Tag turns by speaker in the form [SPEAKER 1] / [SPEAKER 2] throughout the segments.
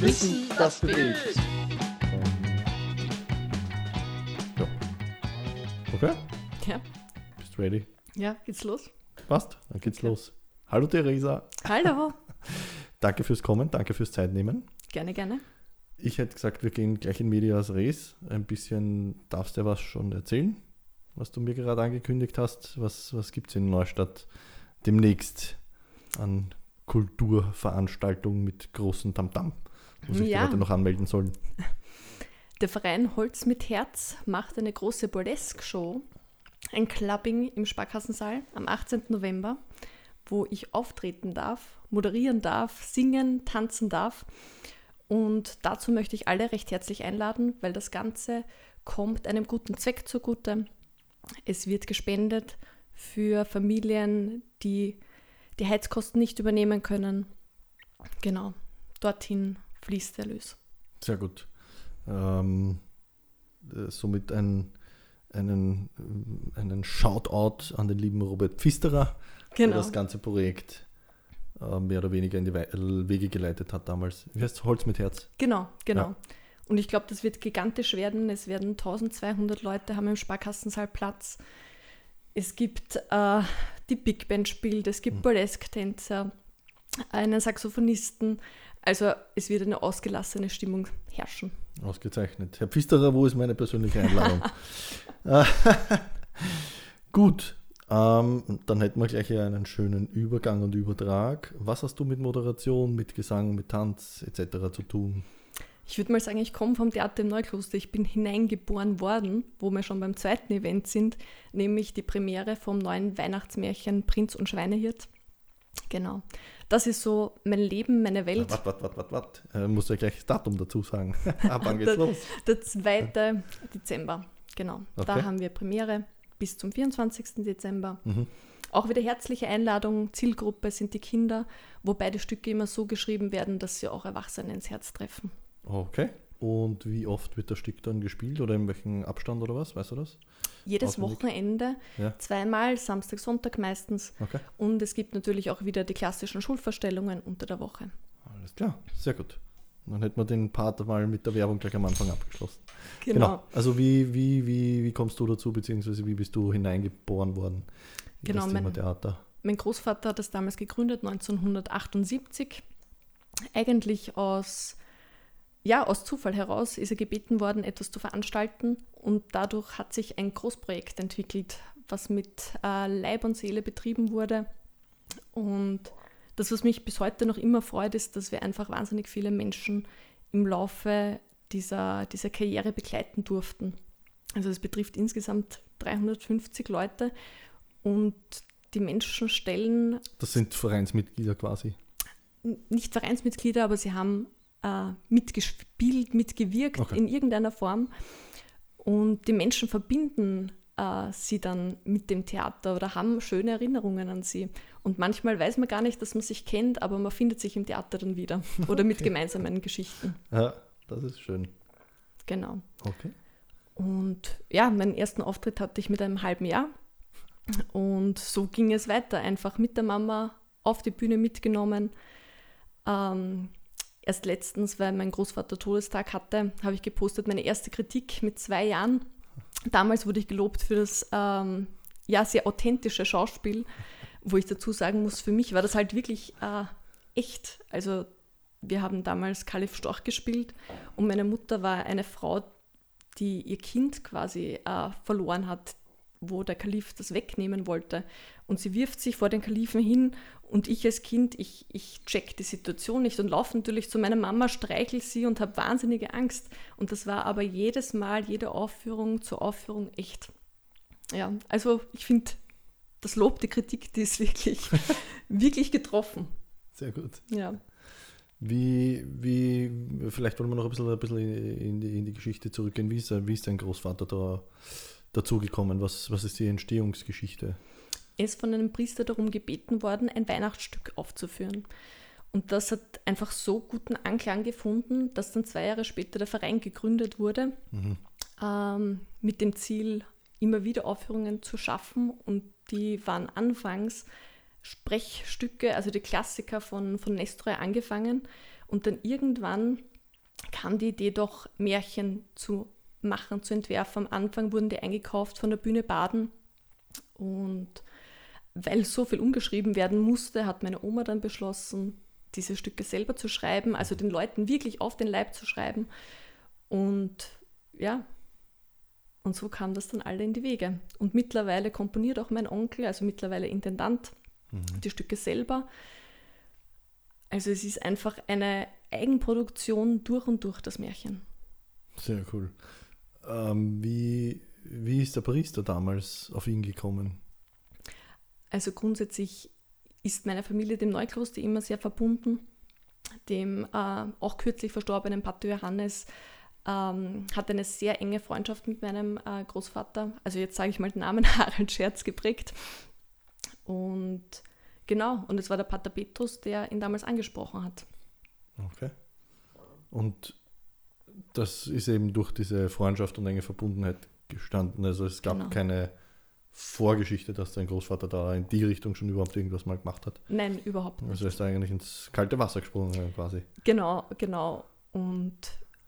[SPEAKER 1] Wissen, das bewegt.
[SPEAKER 2] Ja. Okay,
[SPEAKER 3] Ja,
[SPEAKER 2] bist du ready?
[SPEAKER 3] ja, geht's los?
[SPEAKER 2] Passt, dann geht's los. Hallo Theresa,
[SPEAKER 3] Hallo.
[SPEAKER 2] danke fürs Kommen, danke fürs Zeitnehmen.
[SPEAKER 3] gerne, gerne.
[SPEAKER 2] Ich hätte gesagt, wir gehen gleich in Medias Res. Ein bisschen darfst du ja was schon erzählen, was du mir gerade angekündigt hast. Was, was gibt es in Neustadt demnächst an Kulturveranstaltungen mit großem Tamtam, wo sich
[SPEAKER 3] Ja.
[SPEAKER 2] die Leute noch anmelden sollen?
[SPEAKER 3] Der Verein Holz mit Herz macht eine große Burlesque-Show, ein Clubbing im Sparkassensaal am 18. November, wo ich auftreten darf, moderieren darf, singen, tanzen darf. Und dazu möchte ich alle recht herzlich einladen, weil das Ganze kommt einem guten Zweck zugute. Es wird gespendet für Familien, die die Heizkosten nicht übernehmen können. Genau, dorthin fließt der Erlös.
[SPEAKER 2] Sehr gut. Ähm, äh, somit ein, einen, einen Shoutout an den lieben Robert Pfisterer, der
[SPEAKER 3] Genau.
[SPEAKER 2] das ganze Projekt äh, mehr oder weniger in die Wei- äh, Wege geleitet hat damals. Wie heißt Holz mit Herz?
[SPEAKER 3] Genau, genau.
[SPEAKER 2] Ja.
[SPEAKER 3] Und ich glaube, das wird gigantisch werden. Es werden 1200 Leute haben im Sparkassensaal Platz. Es gibt äh, die Big Band spielt, es gibt Burlesque-Tänzer, einen Saxophonisten. Also es wird eine ausgelassene Stimmung herrschen.
[SPEAKER 2] Ausgezeichnet. Herr Pfisterer, wo ist meine persönliche Einladung? Gut, ähm, dann hätten wir gleich einen schönen Übergang und Übertrag. Was hast du mit Moderation, mit Gesang, mit Tanz etc. zu tun?
[SPEAKER 3] Ich würde mal sagen, ich komme vom Theater im Neukloster. Ich bin hineingeboren worden, wo wir schon beim zweiten Event sind, nämlich die Premiere vom neuen Weihnachtsmärchen Prinz und Schweinehirt. Genau. Das ist so mein Leben, meine Welt.
[SPEAKER 2] Warte, warte, warte, warte, warte. Äh, muss ja gleich das Datum dazu sagen. Ab wann geht's
[SPEAKER 3] Der-
[SPEAKER 2] los?
[SPEAKER 3] Der 2. Dezember, genau.
[SPEAKER 2] Okay.
[SPEAKER 3] Da haben wir Premiere bis zum 24. Dezember.
[SPEAKER 2] Mhm.
[SPEAKER 3] Auch wieder herzliche Einladung. Zielgruppe sind die Kinder, wobei die Stücke immer so geschrieben werden, dass sie auch Erwachsene ins Herz treffen.
[SPEAKER 2] Okay. Und wie oft wird das Stück dann gespielt oder in welchem Abstand oder was? Weißt du das?
[SPEAKER 3] Jedes
[SPEAKER 2] Auswendig?
[SPEAKER 3] Wochenende,
[SPEAKER 2] Ja.
[SPEAKER 3] zweimal, Samstag, Sonntag meistens.
[SPEAKER 2] Okay.
[SPEAKER 3] Und es gibt natürlich auch wieder die klassischen Schulverstellungen unter der Woche.
[SPEAKER 2] Alles klar. Sehr gut. Dann hätten wir den Part mal mit der Werbung gleich am Anfang abgeschlossen.
[SPEAKER 3] Genau.
[SPEAKER 2] Also wie, wie, wie, wie kommst du dazu, beziehungsweise wie bist du hineingeboren worden in
[SPEAKER 3] Genau,
[SPEAKER 2] das Thema
[SPEAKER 3] mein-
[SPEAKER 2] Theater?
[SPEAKER 3] Mein Großvater hat das damals gegründet, 1978. Eigentlich aus, ja, aus Zufall heraus ist er gebeten worden, etwas zu veranstalten. Und dadurch hat sich ein Großprojekt entwickelt, was mit äh, Leib und Seele betrieben wurde. Und das, was mich bis heute noch immer freut, ist, dass wir einfach wahnsinnig viele Menschen im Laufe dieser, dieser Karriere begleiten durften. Also es betrifft insgesamt 350 Leute und die Menschen stellen
[SPEAKER 2] Das sind Vereinsmitglieder quasi.
[SPEAKER 3] nicht Vereinsmitglieder, aber sie haben äh, mitgespielt, mitgewirkt
[SPEAKER 2] Okay.
[SPEAKER 3] in irgendeiner Form. Und die Menschen verbinden äh, sie dann mit dem Theater oder haben schöne Erinnerungen an sie. Und manchmal weiß man gar nicht, dass man sich kennt, aber man findet sich im Theater dann wieder oder mit
[SPEAKER 2] Okay.
[SPEAKER 3] gemeinsamen Geschichten.
[SPEAKER 2] Ja, das ist schön.
[SPEAKER 3] Genau.
[SPEAKER 2] Okay.
[SPEAKER 3] Und ja, meinen ersten Auftritt hatte ich mit einem halben Jahr. Und so ging es weiter, einfach mit der Mama auf die Bühne mitgenommen. Ähm, erst letztens, weil mein Großvater Todestag hatte, habe ich gepostet meine erste Kritik mit zwei Jahren. Damals wurde ich gelobt für das ähm, ja, sehr authentische Schauspiel, wo ich dazu sagen muss, für mich war das halt wirklich äh, echt. Also wir haben damals Kalif Storch gespielt und meine Mutter war eine Frau, die ihr Kind quasi äh, verloren hat, wo der Kalif das wegnehmen wollte. Und sie wirft sich vor den Kalifen hin und ich als Kind, ich, ich check die Situation nicht und laufe natürlich zu meiner Mama, streichel sie und habe wahnsinnige Angst. Und das war aber jedes Mal, jede Aufführung zur Aufführung echt. Ja, also ich finde, das Lob, die Kritik, die ist wirklich, wirklich getroffen.
[SPEAKER 2] Sehr gut.
[SPEAKER 3] Ja.
[SPEAKER 2] Wie, wie, vielleicht wollen wir noch ein bisschen, ein bisschen in, die, in die Geschichte zurückgehen. Wie ist, wie ist dein Großvater da dazugekommen? Was, was ist die Entstehungsgeschichte?
[SPEAKER 3] Er ist von einem Priester darum gebeten worden, ein Weihnachtsstück aufzuführen. Und das hat einfach so guten Anklang gefunden, dass dann zwei Jahre später der Verein gegründet wurde, ähm, mit dem Ziel, immer wieder Aufführungen zu schaffen. Und die waren anfangs Sprechstücke, also die Klassiker von, von Nestroy angefangen. Und dann irgendwann kam die Idee doch, Märchen zu machen, zu entwerfen. Am Anfang wurden die eingekauft von der Bühne Baden und weil so viel umgeschrieben werden musste, hat meine Oma dann beschlossen, diese Stücke selber zu schreiben, also den Leuten wirklich auf den Leib zu schreiben. Und ja, und so kam das dann alle in die Wege. Und mittlerweile komponiert auch mein Onkel, also mittlerweile Intendant, mhm. die Stücke selber. Also es ist einfach eine Eigenproduktion durch und durch das Märchen.
[SPEAKER 2] Sehr cool. Ähm, wie, wie ist der Priester damals auf ihn gekommen?
[SPEAKER 3] Also grundsätzlich ist meine Familie dem Neukloster immer sehr verbunden. Dem äh, auch kürzlich verstorbenen Pater Johannes ähm, hat eine sehr enge Freundschaft mit meinem äh, Großvater. Also jetzt sage ich mal den Namen Harald Scherz geprägt. Und genau, und es war der Pater Petrus, der ihn damals angesprochen hat.
[SPEAKER 2] Okay. Und das ist eben durch diese Freundschaft und enge Verbundenheit gestanden. Also es gab genau. keine Vorgeschichte, dass dein Großvater da in die Richtung schon überhaupt irgendwas mal gemacht hat.
[SPEAKER 3] Nein, überhaupt nicht.
[SPEAKER 2] Also ist er eigentlich ins kalte Wasser gesprungen quasi.
[SPEAKER 3] Genau, genau. Und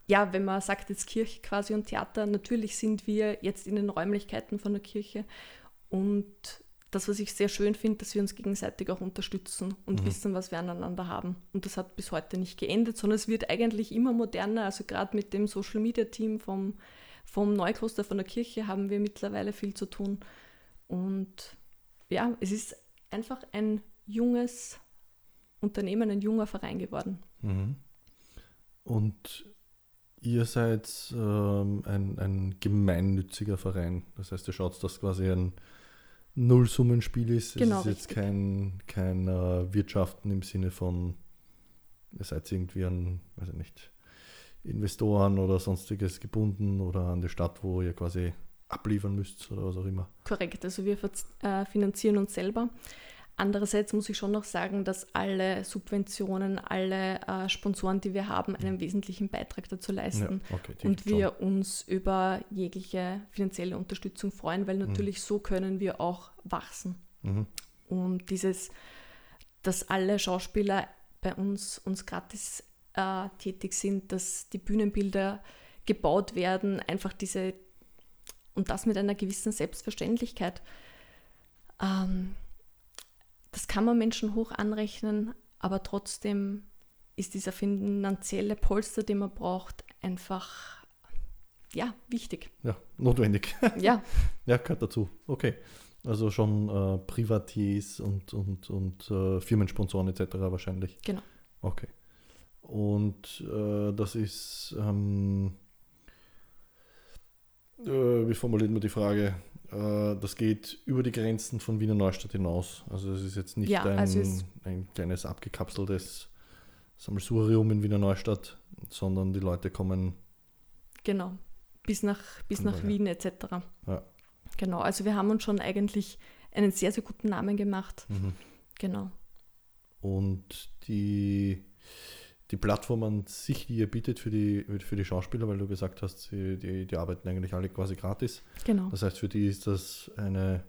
[SPEAKER 3] ja, wenn man sagt jetzt Kirche quasi und Theater, natürlich sind wir jetzt in den Räumlichkeiten von der Kirche und das, was ich sehr schön finde, dass wir uns gegenseitig auch unterstützen und mhm. wissen, was wir aneinander haben. Und das hat bis heute nicht geendet, sondern es wird eigentlich immer moderner. Also gerade mit dem Social Media Team vom, vom Neukloster von der Kirche haben wir mittlerweile viel zu tun. Und ja, es ist einfach ein junges Unternehmen, ein junger Verein geworden.
[SPEAKER 2] Mhm. Und ihr seid ähm, ein, ein gemeinnütziger Verein. Das heißt, ihr schaut, dass quasi ein Nullsummenspiel ist.
[SPEAKER 3] Genau,
[SPEAKER 2] es ist jetzt kein, kein uh, Wirtschaften im Sinne von, ihr seid irgendwie an, weiß ich nicht, Investoren oder sonstiges gebunden oder an die Stadt, wo ihr quasi abliefern müsst oder was auch immer.
[SPEAKER 3] Korrekt, also wir äh, finanzieren uns selber. Andererseits muss ich schon noch sagen, dass alle Subventionen, alle äh, Sponsoren, die wir haben, einen wesentlichen Beitrag dazu leisten. Ja, okay, und wir schon. uns über jegliche finanzielle Unterstützung freuen, weil mhm. natürlich mhm. so können wir auch wachsen. Mhm. Und dieses, dass alle Schauspieler bei uns, uns gratis äh, tätig sind, dass die Bühnenbilder gebaut werden, einfach diese, und das mit einer gewissen Selbstverständlichkeit. Ähm, das kann man Menschen hoch anrechnen, aber trotzdem ist dieser finanzielle Polster, den man braucht, einfach ja, wichtig.
[SPEAKER 2] Ja, notwendig.
[SPEAKER 3] Ja.
[SPEAKER 2] ja, gehört dazu. Okay. Also schon äh, Privatiers und, und, und äh, Firmensponsoren etc. wahrscheinlich.
[SPEAKER 3] Genau.
[SPEAKER 2] Okay. Und äh, das ist, ähm, äh, wie formuliert man die Frage? Äh, das geht über die Grenzen von Wiener Neustadt hinaus. Also es ist jetzt nicht
[SPEAKER 3] ja,
[SPEAKER 2] ein,
[SPEAKER 3] also
[SPEAKER 2] ein kleines abgekapseltes Sammelsurium in Wiener Neustadt, sondern die Leute kommen.
[SPEAKER 3] Genau, bis nach, bis nach Wien etc. Ja. Genau, also wir haben uns schon eigentlich einen sehr, sehr guten Namen gemacht. Mhm. Genau.
[SPEAKER 2] Und die die Plattform an sich, die ihr bietet für die, für die Schauspieler, weil du gesagt hast, die, die, die arbeiten eigentlich alle quasi gratis.
[SPEAKER 3] Genau.
[SPEAKER 2] Das heißt, für die ist das eine,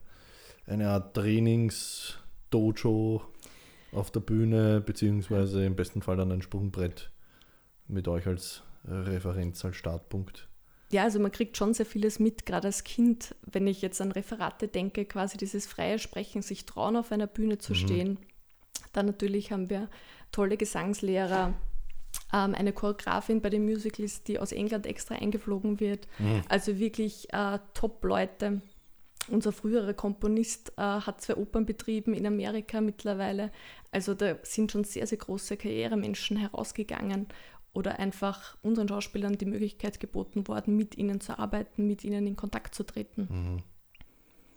[SPEAKER 2] eine Art Trainings-Dojo auf der Bühne, beziehungsweise im besten Fall dann ein Sprungbrett mit euch als Referenz, als Startpunkt.
[SPEAKER 3] Ja, also man kriegt schon sehr vieles mit, gerade als Kind, wenn ich jetzt an Referate denke, quasi dieses freie Sprechen, sich trauen, auf einer Bühne zu mhm. stehen. Dann natürlich haben wir tolle Gesangslehrer, ähm, eine Choreografin bei den Musicals, die aus England extra eingeflogen wird. Mhm. Also wirklich äh, Top-Leute. Unser früherer Komponist äh, hat zwei Opern betrieben in Amerika mittlerweile. Also da sind schon sehr, sehr große Karrieremenschen herausgegangen oder einfach unseren Schauspielern die Möglichkeit geboten worden, mit ihnen zu arbeiten, mit ihnen in Kontakt zu treten.
[SPEAKER 2] Mhm.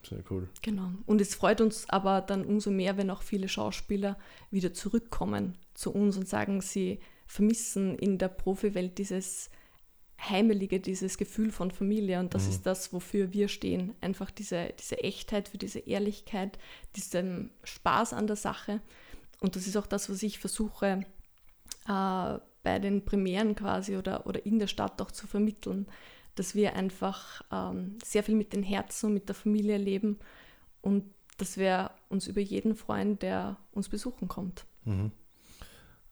[SPEAKER 2] Sehr cool.
[SPEAKER 3] Genau. Und es freut uns aber dann umso mehr, wenn auch viele Schauspieler wieder zurückkommen zu uns und sagen, sie vermissen in der Profiwelt dieses Heimelige, dieses Gefühl von Familie. Und das mhm. ist das, wofür wir stehen. Einfach diese, diese Echtheit, für diese Ehrlichkeit, diesen Spaß an der Sache. Und das ist auch das, was ich versuche äh, bei den Premieren quasi oder, oder in der Stadt auch zu vermitteln, dass wir einfach ähm, sehr viel mit den Herzen und mit der Familie leben und dass wir uns über jeden freuen, der uns besuchen kommt.
[SPEAKER 2] Mhm.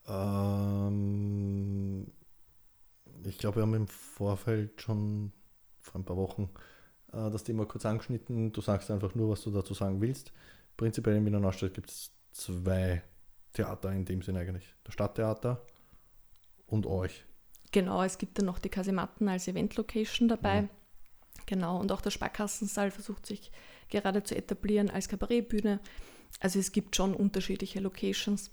[SPEAKER 2] Ähm, ich glaube, wir haben im Vorfeld schon vor ein paar Wochen äh, das Thema kurz angeschnitten. Du sagst einfach nur, was du dazu sagen willst. Prinzipiell in Wiener Neustadt gibt es zwei Theater in dem Sinn eigentlich. Das Stadttheater und euch.
[SPEAKER 3] Genau, es gibt dann noch die Kasematten als Event-Location dabei. Mhm. Genau, und auch der Sparkassensaal versucht sich gerade zu etablieren als Kabarettbühne. Also es gibt schon unterschiedliche Locations.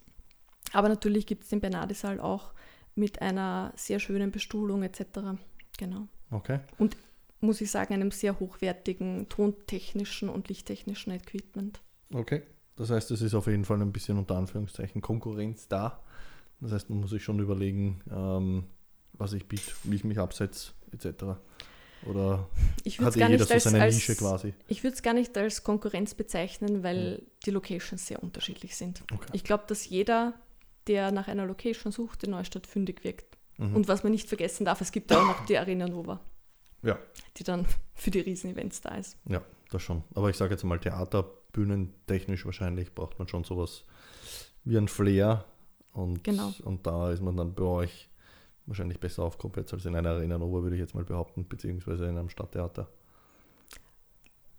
[SPEAKER 3] Aber natürlich gibt es den Bernardesaal auch mit einer sehr schönen Bestuhlung etc. Genau.
[SPEAKER 2] Okay.
[SPEAKER 3] Und muss ich sagen, einem sehr hochwertigen tontechnischen und lichttechnischen Equipment.
[SPEAKER 2] Okay. Das heißt, es ist auf jeden Fall ein bisschen unter Anführungszeichen Konkurrenz da. Das heißt, man muss sich schon überlegen, ähm, was ich biete, wie ich mich absetze, etc. Oder
[SPEAKER 3] ich hat eh jeder so seine als, Nische quasi? Ich würde es gar nicht als Konkurrenz bezeichnen, weil mhm. die Locations sehr unterschiedlich sind. Okay. Ich glaube, dass jeder, der nach einer Location sucht, in Neustadt fündig wirkt. Mhm. Und was man nicht vergessen darf, es gibt auch noch die Arena Nova.
[SPEAKER 2] Ja.
[SPEAKER 3] Die dann für die Riesenevents da ist.
[SPEAKER 2] Ja, das schon. Aber ich sage jetzt mal, Theater, bühnentechnisch wahrscheinlich braucht man schon sowas wie ein Flair. Und,
[SPEAKER 3] genau.
[SPEAKER 2] und da ist man dann bei euch wahrscheinlich besser aufgehoben als in einer Arena Nova, würde ich jetzt mal behaupten, beziehungsweise in einem Stadttheater.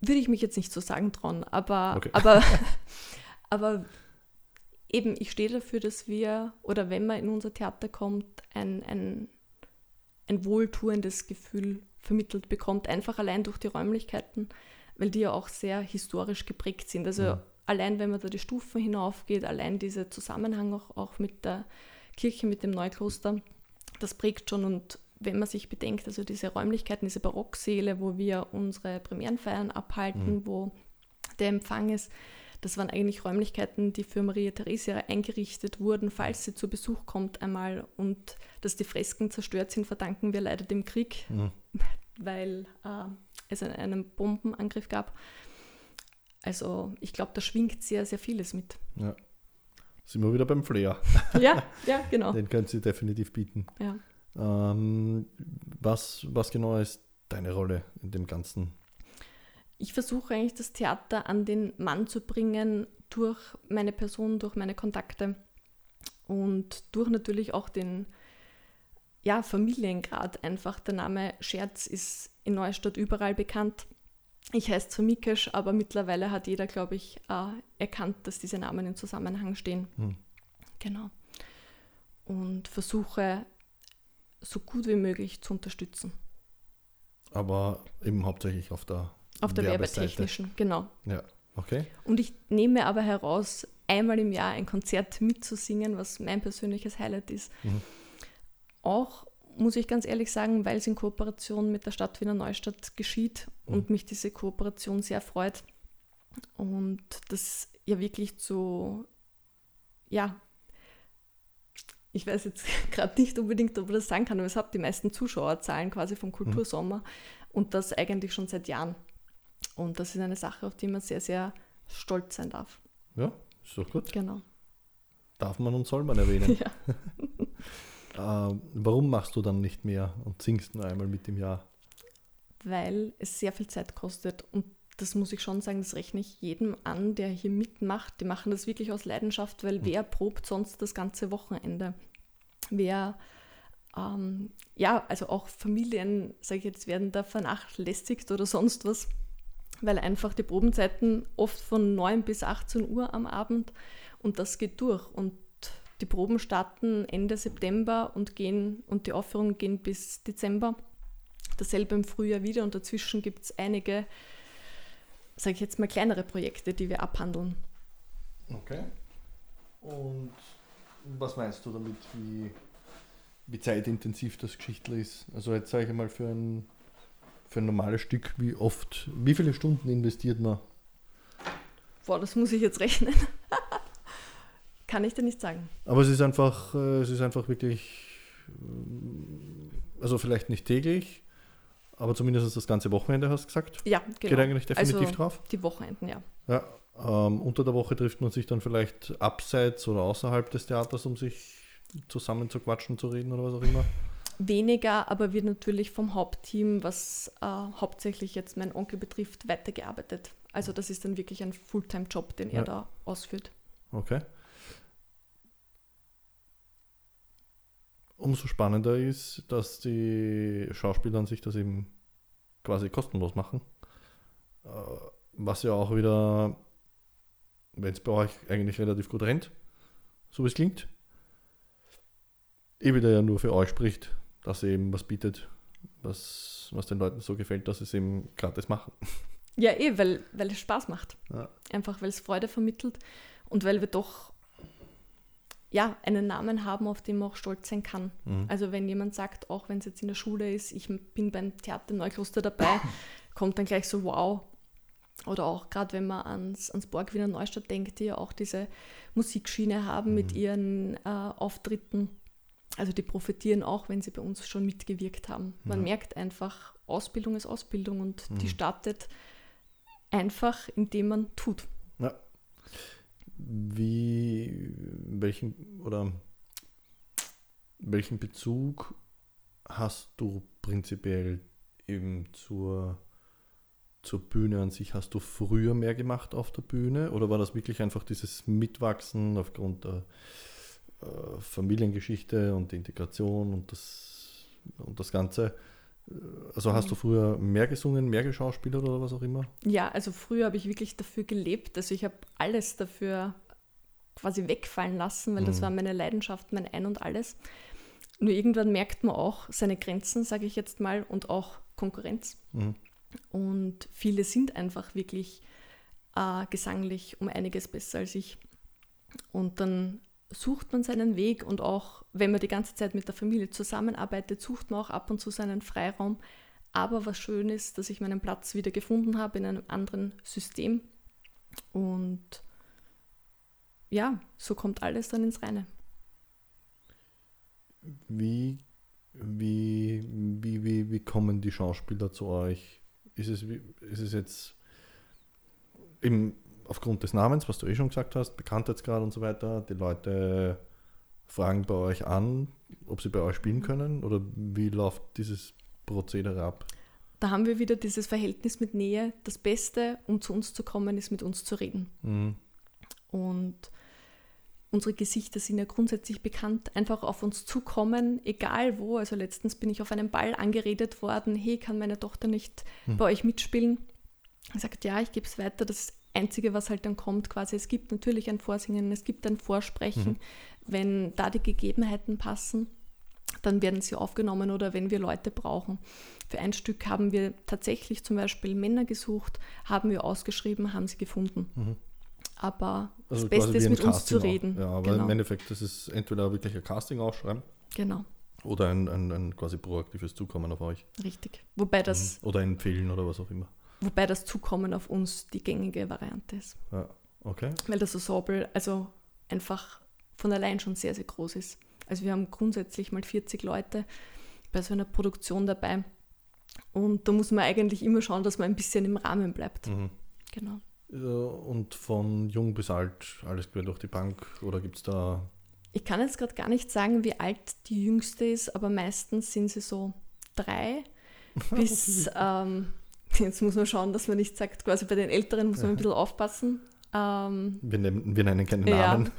[SPEAKER 3] Würde ich mich jetzt nicht so sagen trauen, aber, okay. aber, aber eben, ich stehe dafür, dass wir, oder wenn man in unser Theater kommt, ein, ein, ein wohltuendes Gefühl vermittelt bekommt, einfach allein durch die Räumlichkeiten, weil die ja auch sehr historisch geprägt sind. Also ja. allein, wenn man da die Stufen hinaufgeht, allein dieser Zusammenhang auch, auch mit der Kirche, mit dem Neukloster, das prägt schon und wenn man sich bedenkt, also diese Räumlichkeiten, diese Barocksäle, wo wir unsere Premierenfeiern abhalten, mhm. wo der Empfang ist, das waren eigentlich Räumlichkeiten, die für Maria Theresia eingerichtet wurden, falls sie zu Besuch kommt einmal. Und dass die Fresken zerstört sind, verdanken wir leider dem Krieg, mhm. weil äh, es einen Bombenangriff gab. Also ich glaube, da schwingt sehr, sehr vieles mit.
[SPEAKER 2] Ja. Sind wir wieder beim Flair.
[SPEAKER 3] Ja, ja, genau.
[SPEAKER 2] Den können Sie definitiv bieten.
[SPEAKER 3] Ja.
[SPEAKER 2] Ähm, was, was genau ist deine Rolle in dem Ganzen?
[SPEAKER 3] Ich versuche eigentlich das Theater an den Mann zu bringen durch meine Person, durch meine Kontakte und durch natürlich auch den ja, Familiengrad einfach. Der Name Scherz ist in Neustadt überall bekannt. Ich heiße zwar Mikesh, aber mittlerweile hat jeder, glaube ich, äh, erkannt, dass diese Namen im Zusammenhang stehen. Hm. Genau. Und versuche so gut wie möglich zu unterstützen.
[SPEAKER 2] Aber eben hauptsächlich auf der
[SPEAKER 3] Auf der werbetechnischen, genau.
[SPEAKER 2] Ja, okay.
[SPEAKER 3] Und ich nehme aber heraus, einmal im Jahr ein Konzert mitzusingen, was mein persönliches Highlight ist. Mhm. Auch muss ich ganz ehrlich sagen, weil es in Kooperation mit der Stadt Wiener Neustadt geschieht mhm. und mich diese Kooperation sehr freut. Und das ja wirklich zu, ja, ich weiß jetzt gerade nicht unbedingt, ob ich das sagen kann, aber es hat die meisten Zuschauerzahlen quasi vom Kultursommer mhm. und das eigentlich schon seit Jahren. Und das ist eine Sache, auf die man sehr, sehr stolz sein darf.
[SPEAKER 2] Ja, ist doch gut.
[SPEAKER 3] Genau.
[SPEAKER 2] Darf man und soll man erwähnen.
[SPEAKER 3] Ja.
[SPEAKER 2] Äh, warum machst du dann nicht mehr und singst nur einmal mit im Jahr?
[SPEAKER 3] Weil es sehr viel Zeit kostet und das muss ich schon sagen, das rechne ich jedem an, der hier mitmacht. Die machen das wirklich aus Leidenschaft, weil mhm. wer probt sonst das ganze Wochenende? Wer, ähm, ja, also auch Familien, sage ich jetzt, werden da vernachlässigt oder sonst was, weil einfach die Probenzeiten oft von 9 bis 18 Uhr am Abend und das geht durch. Und die Proben starten Ende September und gehen und die Aufführungen gehen bis Dezember. Dasselbe im Frühjahr wieder und dazwischen gibt es einige, sage ich jetzt mal, kleinere Projekte, die wir abhandeln.
[SPEAKER 2] Okay. Und was meinst du damit, wie, wie zeitintensiv das Geschichtler ist? Also jetzt sage ich mal für ein, für ein normales Stück, wie oft, wie viele Stunden investiert man?
[SPEAKER 3] Boah, das muss ich jetzt rechnen. Kann ich dir nicht sagen.
[SPEAKER 2] Aber es ist einfach, äh, es ist einfach wirklich, äh, also vielleicht nicht täglich, aber zumindest das ganze Wochenende hast du gesagt.
[SPEAKER 3] Ja,
[SPEAKER 2] genau. Geht eigentlich definitiv also drauf.
[SPEAKER 3] Die Wochenenden, ja.
[SPEAKER 2] Ja, ähm, unter der Woche trifft man sich dann vielleicht abseits oder außerhalb des Theaters, um sich zusammen zu quatschen, zu reden oder was auch immer.
[SPEAKER 3] Weniger, aber wird natürlich vom Hauptteam, was äh, hauptsächlich jetzt mein Onkel betrifft, weitergearbeitet. Also das ist dann wirklich ein Fulltime-Job, den er ja. da ausführt.
[SPEAKER 2] Okay. umso spannender ist, dass die Schauspieler sich das eben quasi kostenlos machen. Äh, was ja auch wieder, wenn es bei euch eigentlich relativ gut rennt, so wie es klingt, eh wieder ja nur für euch spricht, dass ihr eben was bietet, was, was den Leuten so gefällt, dass sie es eben gratis machen.
[SPEAKER 3] Ja, eh, weil, weil es Spaß macht.
[SPEAKER 2] Ja.
[SPEAKER 3] Einfach weil es Freude vermittelt und weil wir doch ja, einen Namen haben, auf den man auch stolz sein kann.
[SPEAKER 2] Mhm.
[SPEAKER 3] Also wenn jemand sagt, auch wenn es jetzt in der Schule ist, ich bin beim Theater Neukloster dabei, kommt dann gleich so wow. Oder auch gerade wenn man ans, ans Borg Wiener Neustadt denkt, die ja auch diese Musikschiene haben mit
[SPEAKER 2] Mhm.
[SPEAKER 3] ihren äh, Auftritten. Also die profitieren auch, wenn sie bei uns schon mitgewirkt haben. Man
[SPEAKER 2] Ja.
[SPEAKER 3] merkt einfach, Ausbildung ist Ausbildung und die
[SPEAKER 2] Mhm.
[SPEAKER 3] startet einfach, indem man tut.
[SPEAKER 2] Ja. Wie, welchen oder welchen Bezug hast du prinzipiell eben zur, zur Bühne an sich? Hast du früher mehr gemacht auf der Bühne oder war das wirklich einfach dieses Mitwachsen aufgrund der äh, Familiengeschichte und Integration und das, und das Ganze? Also hast du früher mehr gesungen, mehr geschauspielert oder was auch immer?
[SPEAKER 3] Ja, also früher habe ich wirklich dafür gelebt. Also ich habe alles dafür quasi wegfallen lassen, weil das
[SPEAKER 2] Mhm.
[SPEAKER 3] war meine Leidenschaft, mein Ein und alles. Nur irgendwann merkt man auch seine Grenzen, sage ich jetzt mal, und auch Konkurrenz.
[SPEAKER 2] Mhm.
[SPEAKER 3] Und viele sind einfach wirklich äh, gesanglich um einiges besser als ich. Und dann sucht man seinen Weg und auch wenn man die ganze Zeit mit der Familie zusammenarbeitet, sucht man auch ab und zu seinen Freiraum. Aber was schön ist, dass ich meinen Platz wieder gefunden habe in einem anderen System. Und ja, so kommt alles dann ins Reine.
[SPEAKER 2] Wie, wie, wie, wie, wie kommen die Schauspieler zu euch? Ist es, ist es jetzt im, aufgrund des Namens, was du eh schon gesagt hast, Bekanntheitsgrad und so weiter, die Leute fragen bei euch an, ob sie bei euch spielen können? Oder wie läuft dieses Prozedere ab?
[SPEAKER 3] Da haben wir wieder dieses Verhältnis mit Nähe. Das Beste, um zu uns zu kommen, ist mit uns zu reden.
[SPEAKER 2] Mhm.
[SPEAKER 3] Und unsere Gesichter sind ja grundsätzlich bekannt, einfach auf uns zukommen, egal wo. Also letztens bin ich auf einem Ball angeredet worden, hey, kann meine Tochter nicht
[SPEAKER 2] Hm.
[SPEAKER 3] bei euch mitspielen? Er sagt, ja, ich gebe es weiter. Das Einzige, was halt dann kommt, quasi, es gibt natürlich ein Vorsingen, es gibt ein Vorsprechen.
[SPEAKER 2] Mhm.
[SPEAKER 3] Wenn da die Gegebenheiten passen, dann werden sie aufgenommen oder wenn wir Leute brauchen. Für ein Stück haben wir tatsächlich zum Beispiel Männer gesucht, haben wir ausgeschrieben, haben sie gefunden.
[SPEAKER 2] Mhm.
[SPEAKER 3] Aber
[SPEAKER 2] Also
[SPEAKER 3] das Beste ist, mit uns
[SPEAKER 2] Casting
[SPEAKER 3] zu reden.
[SPEAKER 2] Auch. Ja, aber
[SPEAKER 3] genau.
[SPEAKER 2] im Endeffekt, das ist entweder wirklich ein Casting ausschreiben
[SPEAKER 3] genau,
[SPEAKER 2] oder ein, ein, ein quasi proaktives Zukommen auf euch.
[SPEAKER 3] richtig. Wobei das,
[SPEAKER 2] Mhm. Oder empfehlen oder was auch immer.
[SPEAKER 3] Wobei das Zukommen auf uns die gängige Variante ist.
[SPEAKER 2] Ja, okay.
[SPEAKER 3] Weil das Ensemble also einfach von allein schon sehr, sehr groß ist. Also wir haben grundsätzlich mal 40 Leute bei so einer Produktion dabei. Und da muss man eigentlich immer schauen, dass man ein bisschen im Rahmen bleibt.
[SPEAKER 2] Mhm.
[SPEAKER 3] Genau.
[SPEAKER 2] Und von jung bis alt, alles quer durch die Bank? Oder gibt es da.
[SPEAKER 3] Ich kann jetzt gerade gar nicht sagen, wie alt die jüngste ist, aber meistens sind sie so drei bis, ähm, jetzt muss man schauen, dass man nicht sagt, quasi bei den Älteren muss man ein bisschen aufpassen. Ähm,
[SPEAKER 2] Wir nennen, wir nennen keinen
[SPEAKER 3] Ja.
[SPEAKER 2] Namen.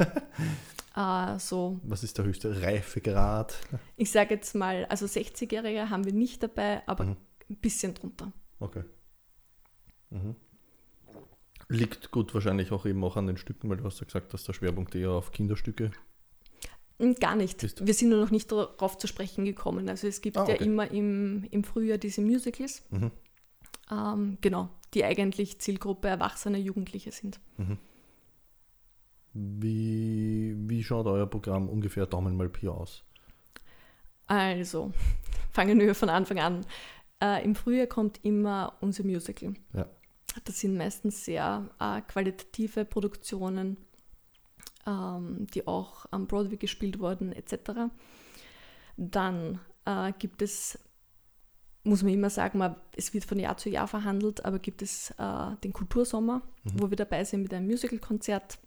[SPEAKER 3] äh, so,
[SPEAKER 2] Was ist der höchste Reifegrad?
[SPEAKER 3] ich sage jetzt mal, also 60-Jährige haben wir nicht dabei, aber
[SPEAKER 2] Mhm.
[SPEAKER 3] ein bisschen drunter.
[SPEAKER 2] Okay. Mhm. Liegt gut wahrscheinlich auch eben auch an den Stücken, weil du hast ja gesagt, dass der Schwerpunkt eher auf Kinderstücke.
[SPEAKER 3] Hm, Gar nicht.
[SPEAKER 2] Ist-
[SPEAKER 3] Wir sind nur noch nicht darauf zu sprechen gekommen. Also es gibt
[SPEAKER 2] Ah,
[SPEAKER 3] ja
[SPEAKER 2] okay.
[SPEAKER 3] immer im, im Frühjahr diese Musicals,
[SPEAKER 2] Mhm.
[SPEAKER 3] Ähm, genau, die eigentlich Zielgruppe Erwachsene, Jugendliche sind.
[SPEAKER 2] Mhm. Wie, wie schaut euer Programm ungefähr Daumen mal Pi aus?
[SPEAKER 3] Also, fangen wir von Anfang an. Äh, Im Frühjahr kommt immer unser Musical.
[SPEAKER 2] Ja.
[SPEAKER 3] Das sind meistens sehr äh, qualitative Produktionen, ähm, die auch am Broadway gespielt wurden, etc. Dann äh, gibt es, muss man immer sagen, man, es wird von Jahr zu Jahr verhandelt, aber gibt es äh, den Kultursommer,
[SPEAKER 2] Mhm.
[SPEAKER 3] wo wir dabei sind mit einem Musicalkonzert.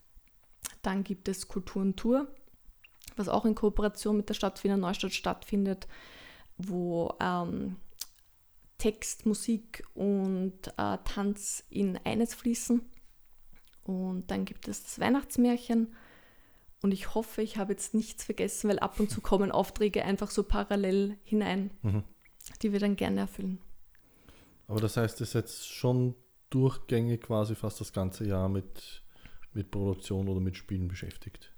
[SPEAKER 3] Dann gibt es Kultur und Tour, was auch in Kooperation mit der Stadt Wiener Neustadt stattfindet, wo ähm, Text, Musik und äh, Tanz in eines fließen. Und dann gibt es das Weihnachtsmärchen. Und ich hoffe, ich habe jetzt nichts vergessen, weil ab und zu kommen Aufträge einfach so parallel hinein,
[SPEAKER 2] Mhm.
[SPEAKER 3] Die wir dann gerne erfüllen.
[SPEAKER 2] Aber das heißt, es ist jetzt schon durchgängig quasi fast das ganze Jahr mit, mit Produktion oder mit Spielen beschäftigt.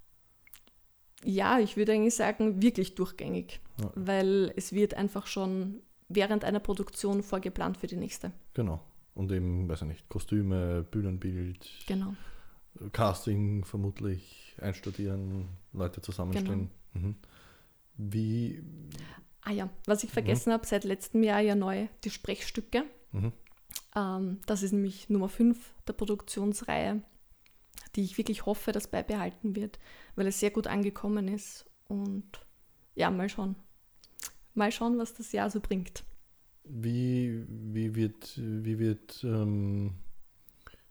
[SPEAKER 3] Ja, ich würde eigentlich sagen, wirklich durchgängig,
[SPEAKER 2] Ja.
[SPEAKER 3] weil es wird einfach schon während einer Produktion vorgeplant für die nächste.
[SPEAKER 2] Genau. Und eben, weiß ich nicht, Kostüme, Bühnenbild,
[SPEAKER 3] Genau.
[SPEAKER 2] Casting vermutlich, einstudieren, Leute zusammenstellen. Mhm. Wie,
[SPEAKER 3] Ah ja, was ich vergessen habe, seit letztem Jahr ja neu die Sprechstücke.
[SPEAKER 2] Mhm.
[SPEAKER 3] Ähm, das ist nämlich Nummer 5 der Produktionsreihe, die ich wirklich hoffe, dass beibehalten wird, weil es sehr gut angekommen ist. Und ja, mal schauen. Mal schauen, was das Jahr so bringt.
[SPEAKER 2] wie, wie wird, wie wird, ähm,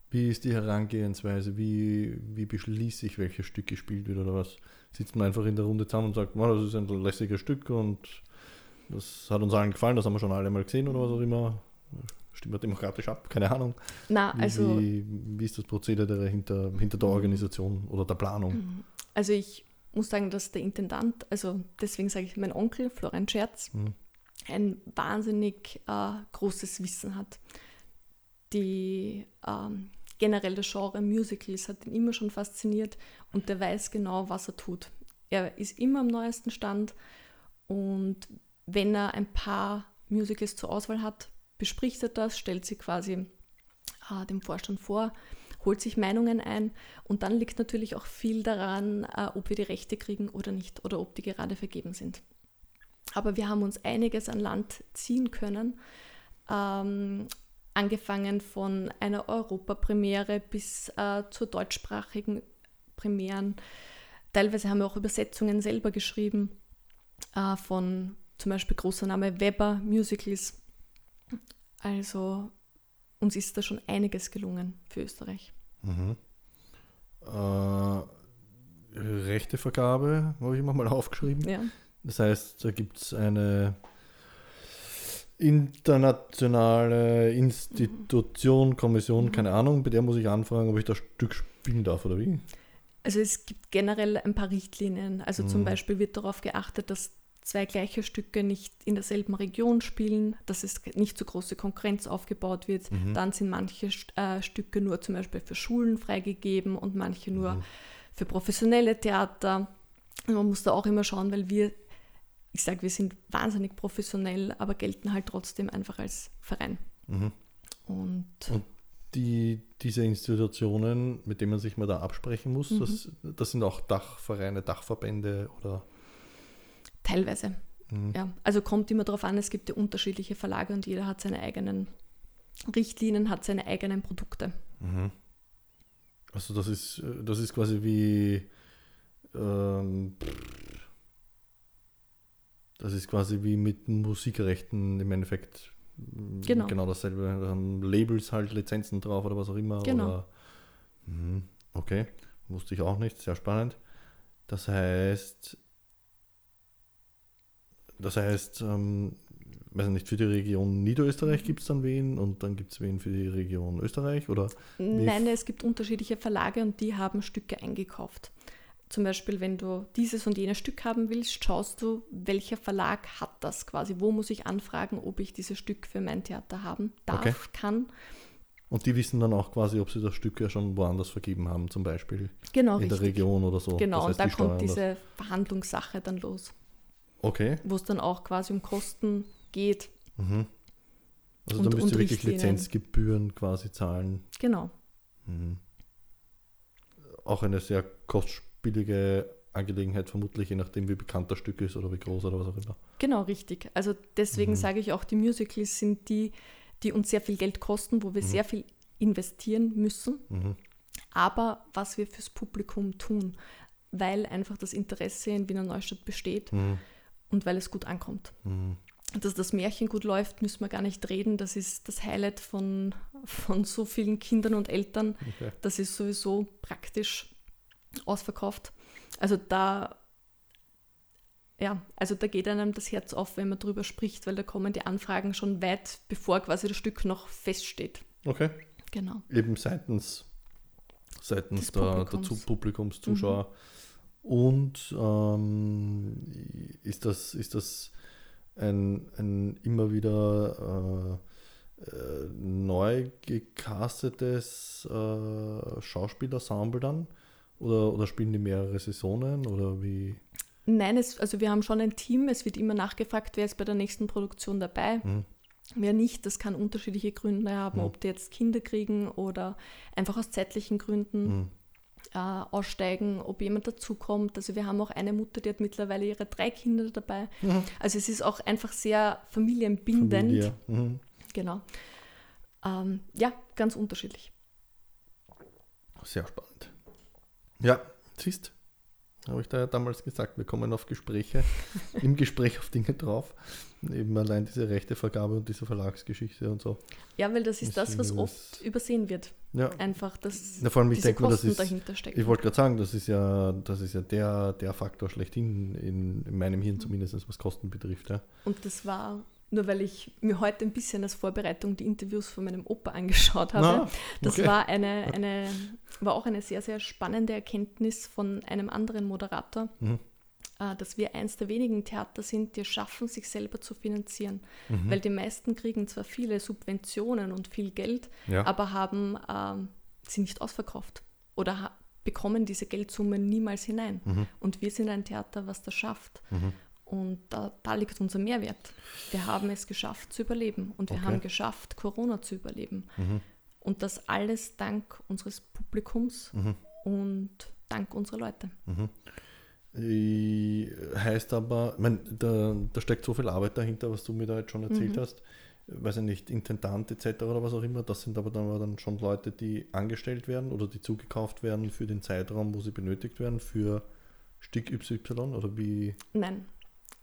[SPEAKER 2] wie ist die Herangehensweise? Wie, wie beschließe ich, welches Stück gespielt wird oder was? Sitzt man einfach in der Runde zusammen und sagt, "Na, das ist ein lässiges Stück und das hat uns allen gefallen, das haben wir schon alle mal gesehen oder was auch immer. Stimmt wir demokratisch ab, keine Ahnung.
[SPEAKER 3] Na,
[SPEAKER 2] Wie,
[SPEAKER 3] also,
[SPEAKER 2] wie, wie ist das Prozedere hinter, hinter der Organisation oder der Planung?
[SPEAKER 3] also ich muss sagen, dass der Intendant, also deswegen sage ich mein Onkel, Florian Scherz,
[SPEAKER 2] Mhm.
[SPEAKER 3] ein wahnsinnig äh, großes Wissen hat. Die ähm, generell das Genre Musicals hat ihn immer schon fasziniert und der weiß genau, was er tut. Er ist immer am neuesten Stand und wenn er ein paar Musicals zur Auswahl hat, bespricht er das, stellt sie quasi äh, dem Vorstand vor, holt sich Meinungen ein und dann liegt natürlich auch viel daran, äh, ob wir die Rechte kriegen oder nicht oder ob die gerade vergeben sind. Aber wir haben uns einiges an Land ziehen können, ähm, angefangen von einer Europapremiere bis äh, zur deutschsprachigen Premieren. Teilweise haben wir auch Übersetzungen selber geschrieben äh, von zum Beispiel großer Name Weber Musicals. Also uns ist da schon einiges gelungen für Österreich.
[SPEAKER 2] Mhm. Äh, Rechtevergabe habe ich immer mal aufgeschrieben.
[SPEAKER 3] Ja.
[SPEAKER 2] Das heißt, da gibt es eine internationale Institution, Kommission,
[SPEAKER 3] Mhm.
[SPEAKER 2] keine Ahnung, bei der muss ich anfragen, ob ich das Stück spielen darf oder wie.
[SPEAKER 3] Also es gibt generell ein paar Richtlinien. Also zum
[SPEAKER 2] Mhm.
[SPEAKER 3] Beispiel wird darauf geachtet, dass zwei gleiche Stücke nicht in derselben Region spielen, dass es nicht so große Konkurrenz aufgebaut wird.
[SPEAKER 2] Mhm.
[SPEAKER 3] Dann sind manche äh, Stücke nur zum Beispiel für Schulen freigegeben und manche nur
[SPEAKER 2] Mhm.
[SPEAKER 3] für professionelle Theater. Und Man muss da auch immer schauen, weil wir, ich sage, wir sind wahnsinnig professionell, aber gelten halt trotzdem einfach als Verein.
[SPEAKER 2] Mhm.
[SPEAKER 3] Und
[SPEAKER 2] Die, diese Institutionen, mit denen man sich mal da absprechen muss,
[SPEAKER 3] Mhm.
[SPEAKER 2] das, das sind auch Dachvereine, Dachverbände oder.
[SPEAKER 3] Teilweise.
[SPEAKER 2] Mhm.
[SPEAKER 3] Ja, also kommt immer darauf an, es gibt ja unterschiedliche Verlage und jeder hat seine eigenen Richtlinien, hat seine eigenen Produkte.
[SPEAKER 2] Mhm. Also das ist, äh, das ist quasi wie ähm, das ist quasi wie mit Musikrechten im Endeffekt mm,
[SPEAKER 3] Genau.
[SPEAKER 2] genau dasselbe. Da haben Labels halt Lizenzen drauf oder was auch immer.
[SPEAKER 3] Genau.
[SPEAKER 2] Oder, Mhm. okay, wusste ich auch nicht, sehr spannend. Das heißt, das heißt, ähm, weiß nicht, für die Region Niederösterreich gibt es dann wen und dann gibt es wen für die Region Österreich oder
[SPEAKER 3] Nein, es gibt unterschiedliche Verlage und die haben Stücke eingekauft. Zum Beispiel, wenn du dieses und jenes Stück haben willst, schaust du, welcher Verlag hat das quasi. Wo muss ich anfragen, ob ich dieses Stück für mein Theater haben darf,
[SPEAKER 2] Okay.
[SPEAKER 3] kann.
[SPEAKER 2] Und die wissen dann auch quasi, ob sie das Stück ja schon woanders vergeben haben, zum Beispiel
[SPEAKER 3] Genau,
[SPEAKER 2] in der
[SPEAKER 3] richtig.
[SPEAKER 2] Region oder so.
[SPEAKER 3] Genau,
[SPEAKER 2] Das heißt,
[SPEAKER 3] und da kommt diese Verhandlungssache dann los,
[SPEAKER 2] Das. Okay.
[SPEAKER 3] wo es dann auch quasi um Kosten geht.
[SPEAKER 2] Mhm. Also
[SPEAKER 3] Und-
[SPEAKER 2] da müsst ihr wirklich. Lizenzgebühren quasi zahlen.
[SPEAKER 3] Genau.
[SPEAKER 2] Mhm. Auch eine sehr kostspielige Angelegenheit, vermutlich, je nachdem, wie bekannt das Stück ist oder wie groß oder was auch immer.
[SPEAKER 3] Genau, richtig. Also deswegen
[SPEAKER 2] Mhm.
[SPEAKER 3] sage ich auch, die Musicals sind die, die uns sehr viel Geld kosten, wo wir
[SPEAKER 2] Mhm.
[SPEAKER 3] sehr viel investieren müssen,
[SPEAKER 2] Mhm.
[SPEAKER 3] aber was wir fürs Publikum tun, weil einfach das Interesse in Wiener Neustadt besteht
[SPEAKER 2] Mhm.
[SPEAKER 3] Und weil es gut ankommt.
[SPEAKER 2] Mhm.
[SPEAKER 3] Dass das Märchen gut läuft, müssen wir gar nicht reden. Das ist das Highlight von, von so vielen Kindern und Eltern.
[SPEAKER 2] Okay.
[SPEAKER 3] Das ist sowieso praktisch ausverkauft. Also da, ja, also da geht einem das Herz auf, wenn man drüber spricht, weil da kommen die Anfragen schon weit, bevor quasi das Stück noch feststeht.
[SPEAKER 2] okay.
[SPEAKER 3] Genau.
[SPEAKER 2] Eben seitens, seitens der, der
[SPEAKER 3] Publikums.
[SPEAKER 2] Zu Publikums, Zuschauer. Und ähm, ist das, ist das ein, ein immer wieder äh, äh, neu gecastetes äh, Schauspielensemble dann? Oder, oder spielen die mehrere Saisonen? Oder wie?
[SPEAKER 3] Nein, es, also wir haben schon ein Team. Es wird immer nachgefragt, wer ist bei der nächsten Produktion dabei.
[SPEAKER 2] Mhm.
[SPEAKER 3] Wer nicht, das kann unterschiedliche Gründe haben,
[SPEAKER 2] Mhm.
[SPEAKER 3] ob die jetzt Kinder kriegen oder einfach aus zeitlichen Gründen
[SPEAKER 2] Mhm.
[SPEAKER 3] Äh, aussteigen, ob jemand dazukommt. Also wir haben auch eine Mutter, die hat mittlerweile ihre drei Kinder dabei.
[SPEAKER 2] Mhm.
[SPEAKER 3] Also es ist auch einfach sehr familienbindend.
[SPEAKER 2] Familie. Mhm.
[SPEAKER 3] Genau. Ähm, ja, ganz unterschiedlich.
[SPEAKER 2] Sehr spannend. Ja, siehst, habe ich da ja damals gesagt, wir kommen auf Gespräche, im Gespräch auf Dinge drauf. Eben allein diese Rechtevergabe und diese Verlagsgeschichte und so.
[SPEAKER 3] Ja, weil das ist das, was oft übersehen wird.
[SPEAKER 2] Ja,
[SPEAKER 3] Einfach, dass
[SPEAKER 2] Na, vor allem, ich
[SPEAKER 3] diese
[SPEAKER 2] denke mir, das
[SPEAKER 3] Kosten
[SPEAKER 2] ist,
[SPEAKER 3] dahinter stecken.
[SPEAKER 2] ich wollte gerade sagen, das ist ja, das ist ja der, der Faktor schlechthin, in, in meinem
[SPEAKER 3] Mhm.
[SPEAKER 2] Hirn zumindest, was Kosten betrifft. Ja.
[SPEAKER 3] Und das war, nur weil ich mir heute ein bisschen als Vorbereitung die Interviews von meinem Opa angeschaut habe.
[SPEAKER 2] Na,
[SPEAKER 3] Das
[SPEAKER 2] okay.
[SPEAKER 3] war, eine, eine, war auch eine sehr, sehr spannende Erkenntnis von einem anderen Moderator,
[SPEAKER 2] Mhm.
[SPEAKER 3] äh, dass wir eins der wenigen Theater sind, die es schaffen, sich selber zu finanzieren.
[SPEAKER 2] Mhm.
[SPEAKER 3] Weil die meisten kriegen zwar viele Subventionen und viel Geld,
[SPEAKER 2] ja.
[SPEAKER 3] aber haben ähm, sie nicht ausverkauft oder bekommen diese Geldsummen niemals hinein.
[SPEAKER 2] Mhm.
[SPEAKER 3] Und wir sind ein Theater, was das schafft.
[SPEAKER 2] Mhm.
[SPEAKER 3] Und da, da liegt unser Mehrwert. Wir haben es geschafft zu überleben und wir
[SPEAKER 2] Okay.
[SPEAKER 3] haben geschafft, Corona zu überleben. Und das alles dank unseres Publikums
[SPEAKER 2] Mhm.
[SPEAKER 3] und dank unserer Leute.
[SPEAKER 2] Mhm. Heißt aber, ich mein, da, da steckt so viel Arbeit dahinter, was du mir da jetzt schon erzählt
[SPEAKER 3] Mhm.
[SPEAKER 2] hast. Weiß ich nicht, Intendant etc. oder was auch immer. Das sind aber dann, dann schon Leute, die angestellt werden oder die zugekauft werden für den Zeitraum, wo sie benötigt werden, für Stück YY oder wie.
[SPEAKER 3] Nein,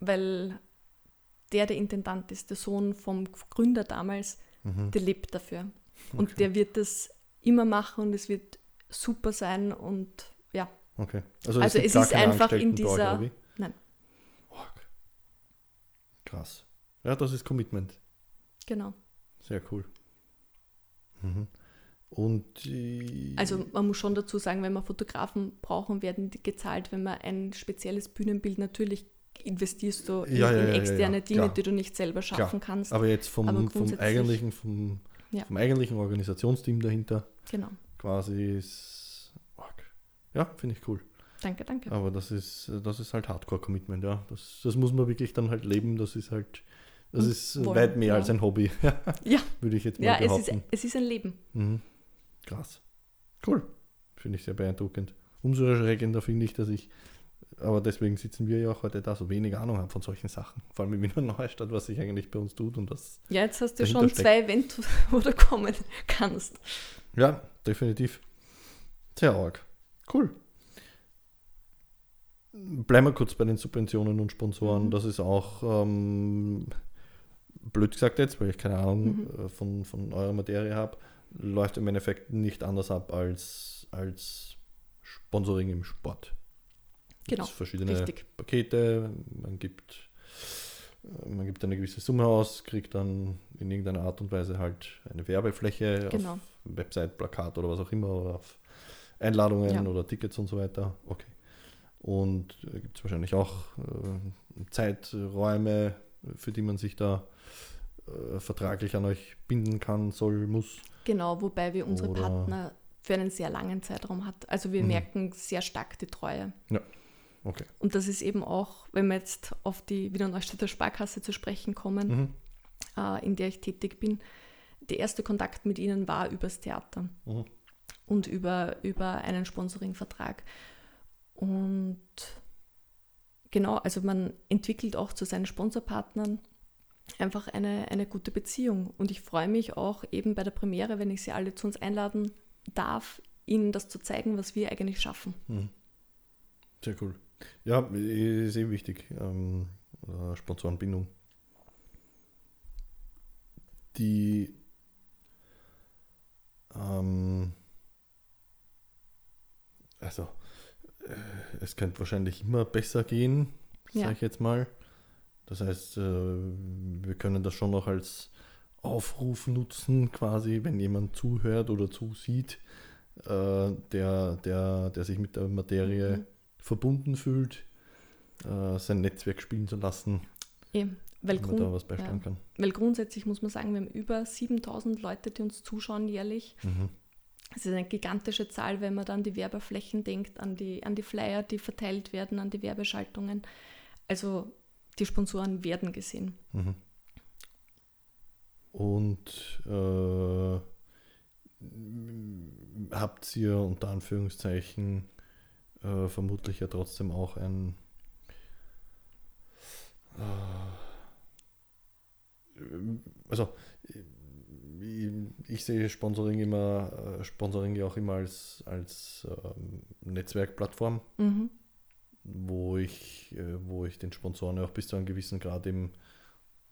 [SPEAKER 3] weil der, der Intendant ist, der Sohn vom Gründer damals,
[SPEAKER 2] Mhm.
[SPEAKER 3] der lebt dafür. Und
[SPEAKER 2] Okay.
[SPEAKER 3] der wird das immer machen und es wird super sein und ja,
[SPEAKER 2] Okay. Also,
[SPEAKER 3] Also es ist einfach in
[SPEAKER 2] euch,
[SPEAKER 3] dieser-
[SPEAKER 2] wie?
[SPEAKER 3] Nein.
[SPEAKER 2] Org. Krass. Ja, das ist Commitment.
[SPEAKER 3] genau.
[SPEAKER 2] Sehr cool. Mhm. Und
[SPEAKER 3] Also man muss schon dazu sagen, wenn wir Fotografen brauchen, werden die gezahlt, wenn man ein spezielles Bühnenbild natürlich investierst du in,
[SPEAKER 2] Ja,
[SPEAKER 3] in
[SPEAKER 2] ja, ja,
[SPEAKER 3] externe
[SPEAKER 2] ja,
[SPEAKER 3] Dinge,
[SPEAKER 2] klar.
[SPEAKER 3] die du nicht selber schaffen kannst.
[SPEAKER 2] aber jetzt vom,
[SPEAKER 3] aber
[SPEAKER 2] vom eigentlichen, vom,
[SPEAKER 3] Ja.
[SPEAKER 2] vom eigentlichen Organisationsteam dahinter
[SPEAKER 3] Genau.
[SPEAKER 2] quasi ist. Ja, finde ich cool.
[SPEAKER 3] Danke, danke.
[SPEAKER 2] Aber das ist, das ist halt Hardcore-Commitment, ja. Das, das muss man wirklich dann halt leben. Das ist halt, das
[SPEAKER 3] Und
[SPEAKER 2] ist
[SPEAKER 3] wollen,
[SPEAKER 2] weit mehr
[SPEAKER 3] ja.
[SPEAKER 2] als ein Hobby,
[SPEAKER 3] Ja,
[SPEAKER 2] würde ich jetzt mal
[SPEAKER 3] ja es,
[SPEAKER 2] behaupten.
[SPEAKER 3] ist, es ist ein Leben.
[SPEAKER 2] Mhm. Krass. Cool. Finde ich sehr beeindruckend. Umso erschreckender finde ich, dass ich, aber deswegen sitzen wir ja auch heute da, so wenig Ahnung haben von solchen Sachen. Vor allem in Wiener Neustadt, was sich eigentlich bei uns tut und was.
[SPEAKER 3] Ja, jetzt hast du schon
[SPEAKER 2] steckt.
[SPEAKER 3] zwei Events, wo du kommen kannst.
[SPEAKER 2] Ja, definitiv. Sehr arg. Cool. Bleiben wir kurz bei den Subventionen und Sponsoren.
[SPEAKER 3] Mhm.
[SPEAKER 2] Das ist auch ähm, blöd gesagt jetzt, weil ich keine Ahnung
[SPEAKER 3] Mhm.
[SPEAKER 2] äh, von, von eurer Materie habe, läuft im Endeffekt nicht anders ab als, als Sponsoring im Sport.
[SPEAKER 3] Genau,
[SPEAKER 2] verschiedene
[SPEAKER 3] richtig.
[SPEAKER 2] Pakete, man gibt, äh, man gibt eine gewisse Summe aus, kriegt dann in irgendeiner Art und Weise halt eine Werbefläche
[SPEAKER 3] Genau.
[SPEAKER 2] auf Website, Plakat oder was auch immer oder auf Einladungen
[SPEAKER 3] Ja.
[SPEAKER 2] oder Tickets und so weiter. Okay. Und gibt es wahrscheinlich auch äh, Zeiträume, für die man sich da äh, vertraglich an euch binden kann, soll, muss.
[SPEAKER 3] Genau, wobei wir unsere
[SPEAKER 2] Oder-
[SPEAKER 3] Partner für einen sehr langen Zeitraum hat. Also wir
[SPEAKER 2] Mhm.
[SPEAKER 3] merken sehr stark die Treue.
[SPEAKER 2] Okay.
[SPEAKER 3] Und das ist eben auch, wenn wir jetzt auf die Wiener Neustädter Sparkasse zu sprechen kommen,
[SPEAKER 2] Mhm.
[SPEAKER 3] äh, in der ich tätig bin, der erste Kontakt mit ihnen war übers Theater
[SPEAKER 2] Mhm.
[SPEAKER 3] und über, über einen Sponsoringvertrag. Und genau, also man entwickelt auch zu seinen Sponsorpartnern einfach eine, eine gute Beziehung. Und ich freue mich auch eben bei der Premiere, wenn ich sie alle zu uns einladen darf, ihnen das zu zeigen, was wir eigentlich schaffen.
[SPEAKER 2] Mhm. Sehr cool. Ja, ist eh wichtig. Ähm, äh, Sponsorenbindung. Die ähm, also äh, es könnte wahrscheinlich immer besser gehen, sage
[SPEAKER 3] Ja.
[SPEAKER 2] ich jetzt mal. Das heißt, äh, wir können das schon noch als Aufruf nutzen, quasi, wenn jemand zuhört oder zusieht, äh, der, der, der sich mit der Materie
[SPEAKER 3] Mhm.
[SPEAKER 2] Verbunden fühlt, äh, sein Netzwerk spielen zu lassen,
[SPEAKER 3] Eben, weil, Grund,
[SPEAKER 2] da was beisteuern kann.
[SPEAKER 3] weil grundsätzlich muss man sagen, wir haben über 7000 Leute, die uns zuschauen jährlich.
[SPEAKER 2] Mhm.
[SPEAKER 3] Das ist eine gigantische Zahl, wenn man dann an die Werbeflächen denkt, an die, an die Flyer, die verteilt werden, an die Werbeschaltungen. Also die Sponsoren werden gesehen.
[SPEAKER 2] Mhm. Und äh, habt ihr unter Anführungszeichen äh, vermutlich ja trotzdem auch ein äh, also ich, ich sehe Sponsoring immer äh, Sponsoring ja auch immer als, als ähm, Netzwerkplattform
[SPEAKER 3] Mhm.
[SPEAKER 2] wo ich, äh, wo ich den Sponsoren auch bis zu einem gewissen Grad eben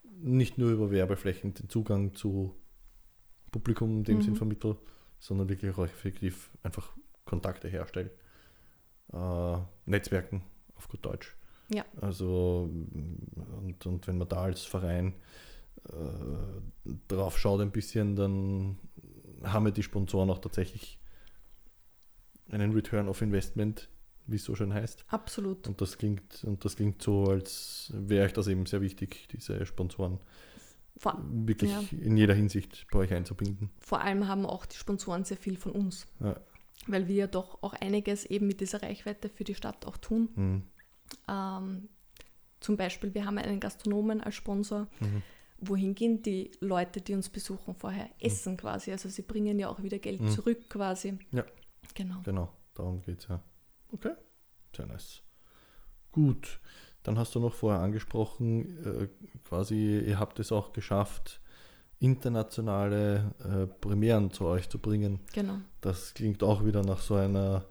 [SPEAKER 2] nicht nur über Werbeflächen den Zugang zu Publikum in dem
[SPEAKER 3] Mhm.
[SPEAKER 2] Sinn vermittle, sondern wirklich auch effektiv einfach Kontakte herstelle. Äh, Netzwerken auf gut Deutsch.
[SPEAKER 3] Ja.
[SPEAKER 2] Also und, und wenn man da als Verein äh, drauf schaut ein bisschen, dann haben wir die Sponsoren auch tatsächlich einen Return of Investment, wie es so schön heißt.
[SPEAKER 3] Absolut.
[SPEAKER 2] Und das klingt, und das klingt so, als wäre euch das eben sehr wichtig, diese Sponsoren
[SPEAKER 3] Vor,
[SPEAKER 2] wirklich
[SPEAKER 3] Ja.
[SPEAKER 2] in jeder Hinsicht bei euch einzubinden.
[SPEAKER 3] vor allem haben auch die Sponsoren sehr viel von uns,
[SPEAKER 2] Ja.
[SPEAKER 3] Weil wir ja doch auch einiges eben mit dieser Reichweite für die Stadt auch tun.
[SPEAKER 2] Mhm.
[SPEAKER 3] Ähm, zum Beispiel, wir haben einen Gastronomen als Sponsor.
[SPEAKER 2] Mhm.
[SPEAKER 3] Wohin gehen die Leute, die uns besuchen, vorher? Essen quasi. Also sie bringen ja auch wieder Geld
[SPEAKER 2] Mhm.
[SPEAKER 3] zurück quasi.
[SPEAKER 2] Ja.
[SPEAKER 3] Genau.
[SPEAKER 2] Genau, darum geht es ja. Okay, sehr nice. Gut, dann hast du noch vorher angesprochen, äh, quasi, ihr habt es auch geschafft, internationale äh, Premieren zu euch zu bringen.
[SPEAKER 3] Genau.
[SPEAKER 2] Das klingt auch wieder nach so einer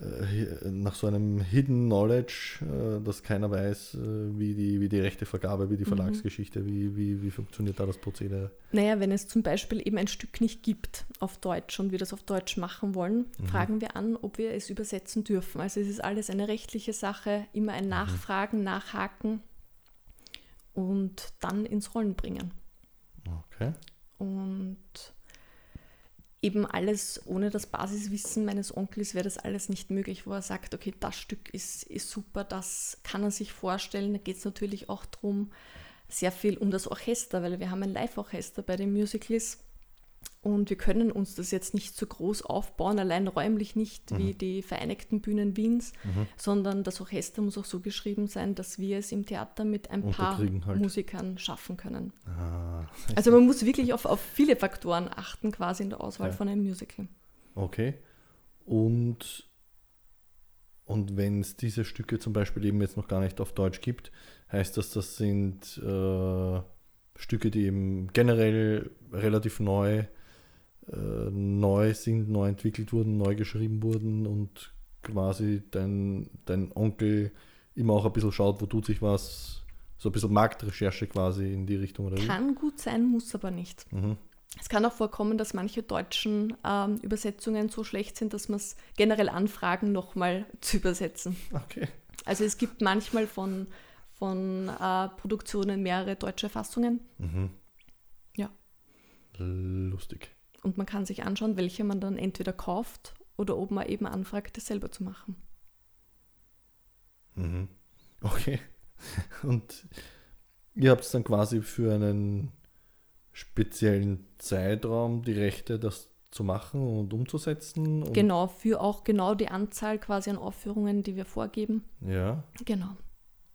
[SPEAKER 2] äh, nach so einem Hidden Knowledge, äh, dass keiner weiß, äh, wie die, wie die Rechtevergabe, wie die
[SPEAKER 3] Mhm.
[SPEAKER 2] Verlagsgeschichte, wie, wie, wie funktioniert da das Prozedere.
[SPEAKER 3] Naja, wenn es zum Beispiel eben ein Stück nicht gibt auf Deutsch und wir das auf Deutsch machen wollen,
[SPEAKER 2] Mhm.
[SPEAKER 3] fragen wir an, ob wir es übersetzen dürfen. Also es ist alles eine rechtliche Sache, immer
[SPEAKER 2] Mhm.
[SPEAKER 3] ein Nachfragen, Nachhaken und dann ins Rollen bringen.
[SPEAKER 2] Okay.
[SPEAKER 3] Und eben alles ohne das Basiswissen meines Onkels wäre das alles nicht möglich, wo er sagt, okay, das Stück ist, ist super, das kann er sich vorstellen. Da geht es natürlich auch darum, sehr viel um das Orchester, weil wir haben ein Live-Orchester bei den Musicals und wir können uns das jetzt nicht so groß aufbauen, allein räumlich nicht wie die Vereinigten Bühnen Wiens,
[SPEAKER 2] Mhm.
[SPEAKER 3] sondern das Orchester muss auch so geschrieben sein, dass wir es im Theater mit ein paar
[SPEAKER 2] halt.
[SPEAKER 3] Musikern schaffen können.
[SPEAKER 2] Ah,
[SPEAKER 3] Also man muss wirklich auf, auf viele Faktoren achten, quasi in der Auswahl
[SPEAKER 2] Ja.
[SPEAKER 3] von einem Musical.
[SPEAKER 2] Okay. Und, und wenn es diese Stücke zum Beispiel eben jetzt noch gar nicht auf Deutsch gibt, heißt das, das sind äh, Stücke, die eben generell relativ neu, äh, neu sind, neu entwickelt wurden, neu geschrieben wurden und quasi dein, dein Onkel immer auch ein bisschen schaut, wo tut sich was, so ein bisschen Marktrecherche quasi in die Richtung oder wie?
[SPEAKER 3] Kann gut sein, muss aber nicht.
[SPEAKER 2] Mhm.
[SPEAKER 3] Es kann auch vorkommen, dass manche deutschen ähm, Übersetzungen so schlecht sind, dass man es generell anfragen, nochmal zu übersetzen.
[SPEAKER 2] Okay.
[SPEAKER 3] Also es gibt manchmal von, von äh, Produktionen mehrere deutsche Fassungen
[SPEAKER 2] Mhm.
[SPEAKER 3] Ja.
[SPEAKER 2] Lustig.
[SPEAKER 3] und man kann sich anschauen, welche man dann entweder kauft oder ob man eben anfragt, das selber zu machen.
[SPEAKER 2] Mhm. Okay. Und ihr habt dann quasi für einen speziellen Zeitraum die Rechte, das zu machen und umzusetzen. Und,
[SPEAKER 3] Genau, für auch genau die Anzahl quasi an Aufführungen, die wir vorgeben.
[SPEAKER 2] Ja,
[SPEAKER 3] Genau.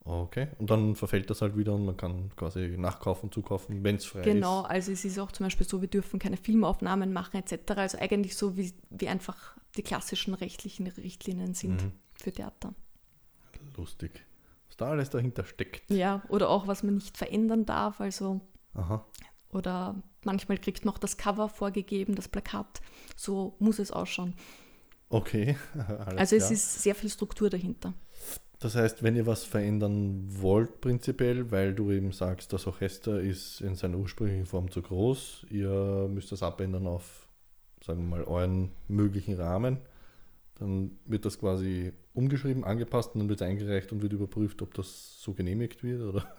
[SPEAKER 2] Okay. Und dann verfällt das halt wieder und man kann quasi nachkaufen, zukaufen, wenn es frei
[SPEAKER 3] Genau,
[SPEAKER 2] ist.
[SPEAKER 3] also es ist auch zum Beispiel so, wir dürfen keine Filmaufnahmen machen etc. Also eigentlich so, wie, wie einfach die klassischen rechtlichen Richtlinien sind
[SPEAKER 2] Mhm.
[SPEAKER 3] für Theater.
[SPEAKER 2] Lustig. Was da alles dahinter steckt.
[SPEAKER 3] Ja, oder auch was man nicht verändern darf, also
[SPEAKER 2] Aha.
[SPEAKER 3] oder manchmal kriegt man auch das Cover vorgegeben, das Plakat. So muss es ausschauen.
[SPEAKER 2] Okay.
[SPEAKER 3] Also es
[SPEAKER 2] klar.
[SPEAKER 3] ist sehr viel Struktur dahinter.
[SPEAKER 2] Das heißt, wenn ihr was verändern wollt, prinzipiell, weil du eben sagst, das Orchester ist in seiner ursprünglichen Form zu groß, ihr müsst das abändern auf, sagen wir mal, euren möglichen Rahmen, dann wird das quasi umgeschrieben, angepasst und dann wird es eingereicht und wird überprüft, ob das so genehmigt wird, oder?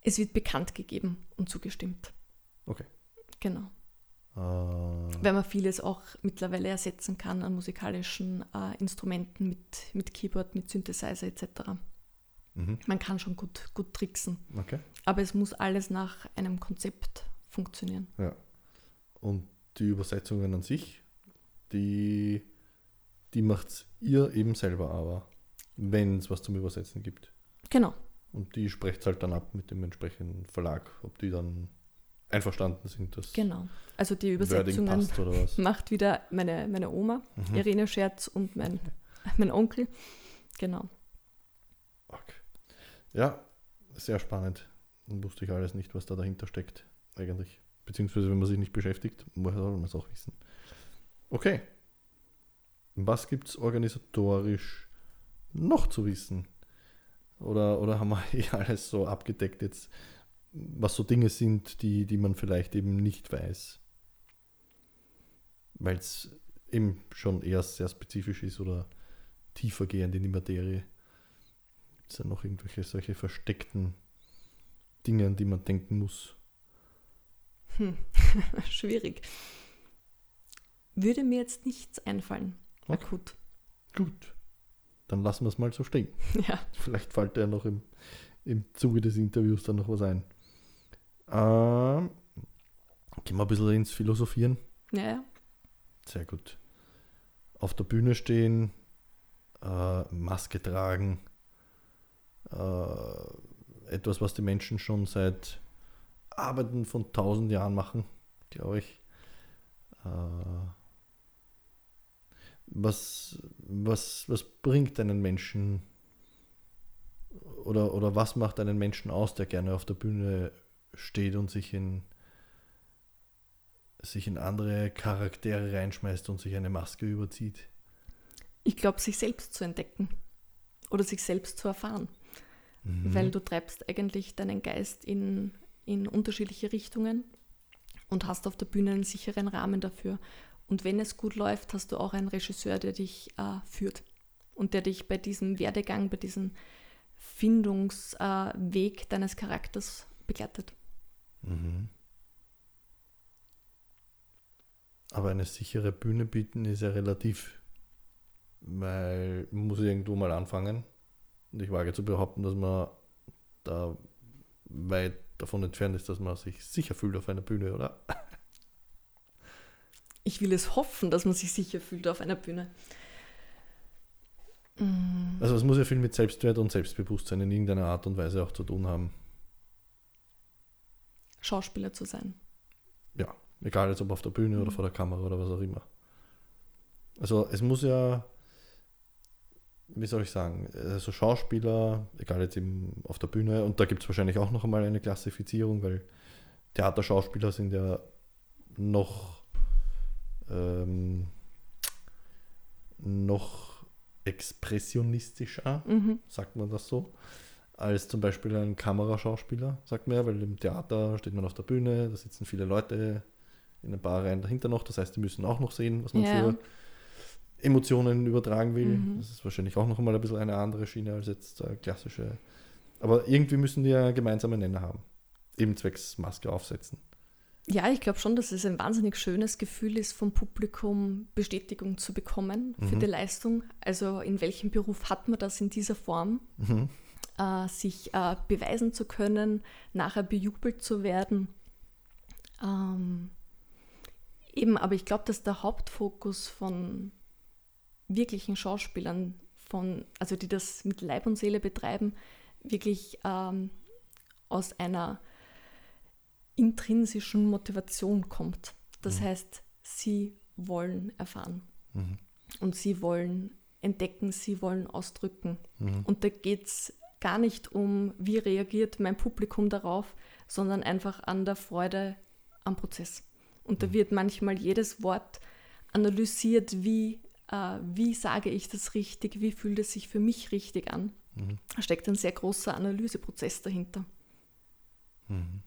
[SPEAKER 3] Es wird bekannt gegeben und zugestimmt.
[SPEAKER 2] Okay.
[SPEAKER 3] Genau.
[SPEAKER 2] Äh,
[SPEAKER 3] Weil man vieles auch mittlerweile ersetzen kann an musikalischen äh, Instrumenten mit, mit Keyboard, mit Synthesizer etc.
[SPEAKER 2] mhm.
[SPEAKER 3] Man kann schon gut, gut tricksen,
[SPEAKER 2] Okay.
[SPEAKER 3] aber es muss alles nach einem Konzept funktionieren.
[SPEAKER 2] Ja. Und die Übersetzungen an sich, die, die macht ihr eben selber aber, wenn es was zum Übersetzen gibt.
[SPEAKER 3] Genau,
[SPEAKER 2] Und die sprecht halt dann ab mit dem entsprechenden Verlag, ob die dann einverstanden sind, dass
[SPEAKER 3] genau. Also die Übersetzungen macht wieder meine, meine Oma,
[SPEAKER 2] Mhm.
[SPEAKER 3] Irene Scherz und mein, mein Onkel. Genau.
[SPEAKER 2] Okay. Ja, sehr spannend. Dann wusste ich alles nicht, was da dahinter steckt, eigentlich. Beziehungsweise, wenn man sich nicht beschäftigt, woher soll man es auch wissen? Okay. Was gibt es organisatorisch noch zu wissen? Oder, oder haben wir eh alles so abgedeckt jetzt, was so Dinge sind, die, die man vielleicht eben nicht weiß? Weil es eben schon eher sehr spezifisch ist oder tiefergehend in die Materie. Gibt es ja noch irgendwelche solche versteckten Dinge, an die man denken muss?
[SPEAKER 3] Hm. Schwierig. Würde mir jetzt nichts einfallen.
[SPEAKER 2] Okay.
[SPEAKER 3] Akut.
[SPEAKER 2] Gut, dann lassen wir es mal so stehen.
[SPEAKER 3] Ja.
[SPEAKER 2] Vielleicht fällt ja noch im, im Zuge des Interviews dann noch was ein. Ähm, gehen wir ein bisschen ins Philosophieren.
[SPEAKER 3] Ja, ja.
[SPEAKER 2] Sehr gut. Auf der Bühne stehen, äh, Maske tragen, äh, etwas, was die Menschen schon seit Arbeiten von tausend Jahren machen, glaube ich. Äh, was, was, was bringt einen Menschen oder, oder was macht einen Menschen aus, der gerne auf der Bühne steht und sich in, sich in andere Charaktere reinschmeißt und sich eine Maske überzieht?
[SPEAKER 3] Ich glaube, sich selbst zu entdecken oder sich selbst zu erfahren.
[SPEAKER 2] Mhm.
[SPEAKER 3] Weil du treibst eigentlich deinen Geist in, in unterschiedliche Richtungen und hast auf der Bühne einen sicheren Rahmen dafür. Und wenn es gut läuft, hast du auch einen Regisseur, der dich äh, führt und der dich bei diesem Werdegang, bei diesem Findungsweg äh, deines Charakters begleitet.
[SPEAKER 2] Mhm. Aber eine sichere Bühne bieten ist ja relativ, weil man muss irgendwo mal anfangen. Und ich wage zu behaupten, dass man da weit davon entfernt ist, dass man sich sicher fühlt auf einer Bühne, oder?
[SPEAKER 3] Ich will es hoffen, dass man sich sicher fühlt auf einer Bühne.
[SPEAKER 2] Also es muss ja viel mit Selbstwert und Selbstbewusstsein in irgendeiner Art und Weise auch zu tun haben.
[SPEAKER 3] Schauspieler zu sein.
[SPEAKER 2] Ja, egal jetzt ob auf der Bühne oder
[SPEAKER 3] Mhm.
[SPEAKER 2] vor der Kamera oder was auch immer. Also es muss ja, wie soll ich sagen, also Schauspieler, egal jetzt eben auf der Bühne, und da gibt es wahrscheinlich auch noch einmal eine Klassifizierung, weil Theaterschauspieler sind ja noch, ähm, noch expressionistischer
[SPEAKER 3] Mhm.
[SPEAKER 2] sagt man das so, als zum Beispiel ein Kameraschauspieler, sagt man ja, weil im Theater steht man auf der Bühne, da sitzen viele Leute in ein paar Reihen dahinter noch, das heißt, die müssen auch noch sehen, was man
[SPEAKER 3] Ja.
[SPEAKER 2] für Emotionen übertragen will.
[SPEAKER 3] Mhm.
[SPEAKER 2] Das ist wahrscheinlich auch noch einmal ein bisschen eine andere Schiene als jetzt äh, klassische. Aber irgendwie müssen die ja gemeinsame Nenner haben. Eben zwecks Maske aufsetzen.
[SPEAKER 3] Ja, ich glaube schon, dass es ein wahnsinnig schönes Gefühl ist, vom Publikum Bestätigung zu bekommen für
[SPEAKER 2] Mhm.
[SPEAKER 3] die Leistung. Also in welchem Beruf hat man das in dieser Form,
[SPEAKER 2] Mhm.
[SPEAKER 3] Äh, sich äh, beweisen zu können, nachher bejubelt zu werden. Ähm, eben, aber ich glaube, dass der Hauptfokus von wirklichen Schauspielern, von, also die das mit Leib und Seele betreiben, wirklich ähm, aus einer intrinsischen Motivation kommt. Das
[SPEAKER 2] Mhm.
[SPEAKER 3] heißt, sie wollen erfahren
[SPEAKER 2] Mhm.
[SPEAKER 3] und sie wollen entdecken, sie wollen ausdrücken.
[SPEAKER 2] Mhm.
[SPEAKER 3] Und da geht es gar nicht um, wie reagiert mein Publikum darauf, sondern einfach an der Freude am Prozess. Und da
[SPEAKER 2] Mhm.
[SPEAKER 3] wird manchmal jedes Wort analysiert, wie, äh, wie sage ich das richtig, wie fühlt es sich für mich richtig an.
[SPEAKER 2] Mhm.
[SPEAKER 3] Da steckt ein sehr großer Analyseprozess dahinter.
[SPEAKER 2] Mhm.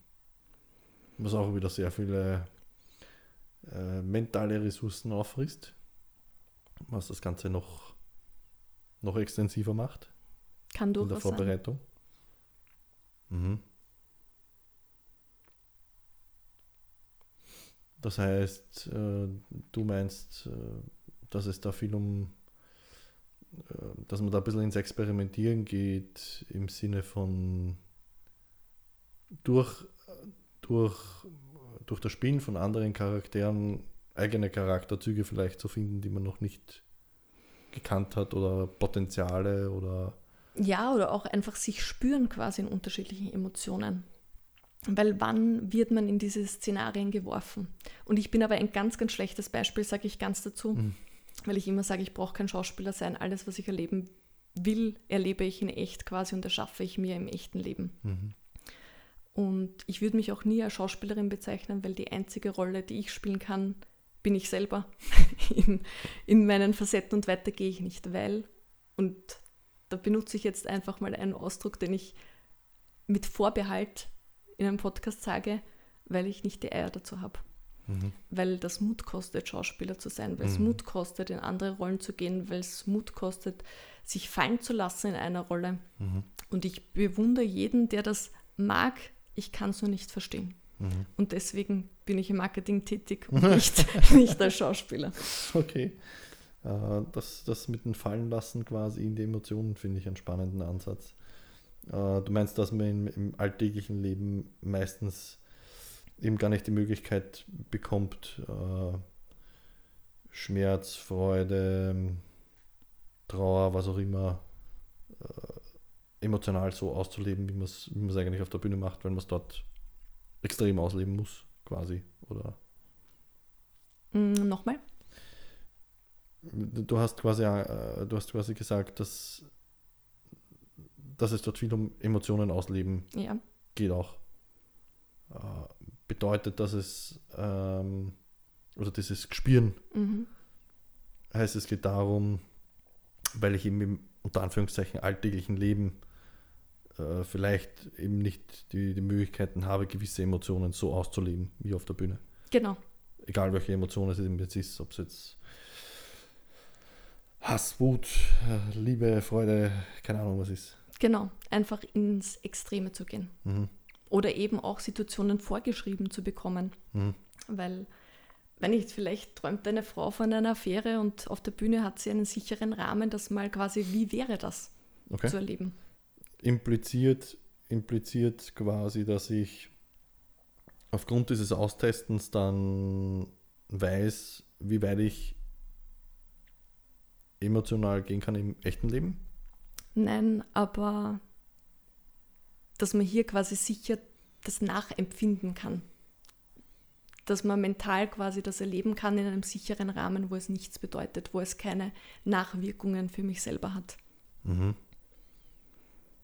[SPEAKER 2] Was auch wieder sehr viele äh, mentale Ressourcen auffrisst, was das Ganze noch, noch extensiver macht
[SPEAKER 3] Kann
[SPEAKER 2] in der
[SPEAKER 3] durchaus sein.
[SPEAKER 2] Vorbereitung. Mhm. Das heißt, äh, du meinst, äh, dass es da viel um, äh, dass man da ein bisschen ins Experimentieren geht im Sinne von durch, durch, durch das Spielen von anderen Charakteren eigene Charakterzüge vielleicht zu finden, die man noch nicht gekannt hat oder Potenziale oder
[SPEAKER 3] ja, oder auch einfach sich spüren quasi in unterschiedlichen Emotionen. Weil wann wird man in diese Szenarien geworfen? Und ich bin aber ein ganz, ganz schlechtes Beispiel, sage ich ganz dazu, mhm. weil ich immer sage, ich brauche kein Schauspieler sein. Alles, was ich erleben will, erlebe ich in echt quasi und erschaffe ich mir im echten Leben. Mhm. Und ich würde mich auch nie als Schauspielerin bezeichnen, weil die einzige Rolle, die ich spielen kann, bin ich selber in, in meinen Facetten und weiter gehe ich nicht, weil, und da benutze ich jetzt einfach mal einen Ausdruck, den ich mit Vorbehalt in einem Podcast sage, weil ich nicht die Eier dazu habe. Mhm. Weil das Mut kostet, Schauspieler zu sein, weil es mhm. Mut kostet, in andere Rollen zu gehen, weil es Mut kostet, sich fallen zu lassen in einer Rolle. Mhm. Und ich bewundere jeden, der das mag, ich kann es nur nicht verstehen. Mhm. Und deswegen bin ich im Marketing tätig und nicht, nicht als Schauspieler.
[SPEAKER 2] Okay. Äh, das, das mit dem Fallenlassen quasi in die Emotionen finde ich einen spannenden Ansatz. Äh, du meinst, dass man im, alltäglichen Leben meistens eben gar nicht die Möglichkeit bekommt, äh, Schmerz, Freude, Trauer, was auch immer, emotional so auszuleben, wie man es wie eigentlich auf der Bühne macht, wenn man es dort extrem ausleben muss, quasi, oder?
[SPEAKER 3] Mm, Nochmal?
[SPEAKER 2] Du hast quasi, äh, du hast quasi gesagt, dass, dass es dort viel um Emotionen ausleben
[SPEAKER 3] ja.
[SPEAKER 2] geht auch. Äh, bedeutet, dass es, ähm, oder dieses Gespüren, mhm. heißt es geht darum, weil ich eben im unter Anführungszeichen alltäglichen Leben äh, vielleicht eben nicht die, die Möglichkeiten habe, gewisse Emotionen so auszuleben wie auf der Bühne.
[SPEAKER 3] Genau.
[SPEAKER 2] Egal welche Emotionen es eben jetzt ist, ob es jetzt Hass, Wut, Liebe, Freude, keine Ahnung was ist.
[SPEAKER 3] Genau, einfach ins Extreme zu gehen. Mhm. Oder eben auch Situationen vorgeschrieben zu bekommen. Mhm. Weil, wenn ich vielleicht träumt eine Frau von einer Affäre und auf der Bühne hat sie einen sicheren Rahmen, das mal quasi, wie wäre das okay. zu erleben?
[SPEAKER 2] impliziert, impliziert quasi, dass ich aufgrund dieses Austestens dann weiß, wie weit ich emotional gehen kann im echten Leben?
[SPEAKER 3] Nein, aber dass man hier quasi sicher das nachempfinden kann. Dass man mental quasi das erleben kann in einem sicheren Rahmen, wo es nichts bedeutet, wo es keine Nachwirkungen für mich selber hat. Mhm.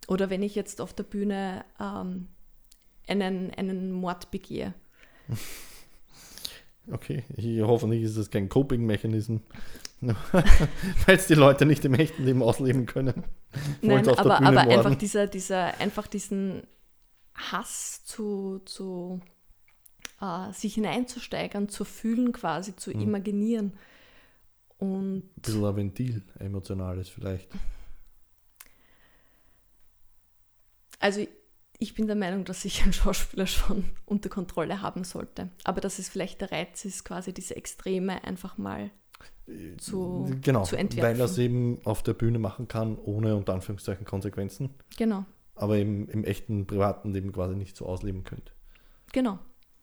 [SPEAKER 3] Oder wenn ich jetzt auf der Bühne ähm, einen, einen Mord begehe.
[SPEAKER 2] Okay, ich, hoffentlich ist es kein Coping-Mechanismus, weil es die Leute nicht im echten Leben ausleben können.
[SPEAKER 3] Nein, aber, aber einfach, dieser, dieser, einfach diesen Hass zu, zu äh, sich hineinzusteigern, zu fühlen quasi, zu hm. imaginieren. Und
[SPEAKER 2] ein bisschen ein Ventil, emotionales vielleicht.
[SPEAKER 3] Also ich bin der Meinung, dass sich ein Schauspieler schon unter Kontrolle haben sollte. Aber dass es vielleicht der Reiz ist, quasi diese Extreme einfach mal zu,
[SPEAKER 2] genau,
[SPEAKER 3] zu entwerfen.
[SPEAKER 2] Weil er es eben auf der Bühne machen kann, ohne unter Anführungszeichen Konsequenzen.
[SPEAKER 3] Genau.
[SPEAKER 2] Aber im, im echten privaten Leben quasi nicht so ausleben könnte.
[SPEAKER 3] Genau.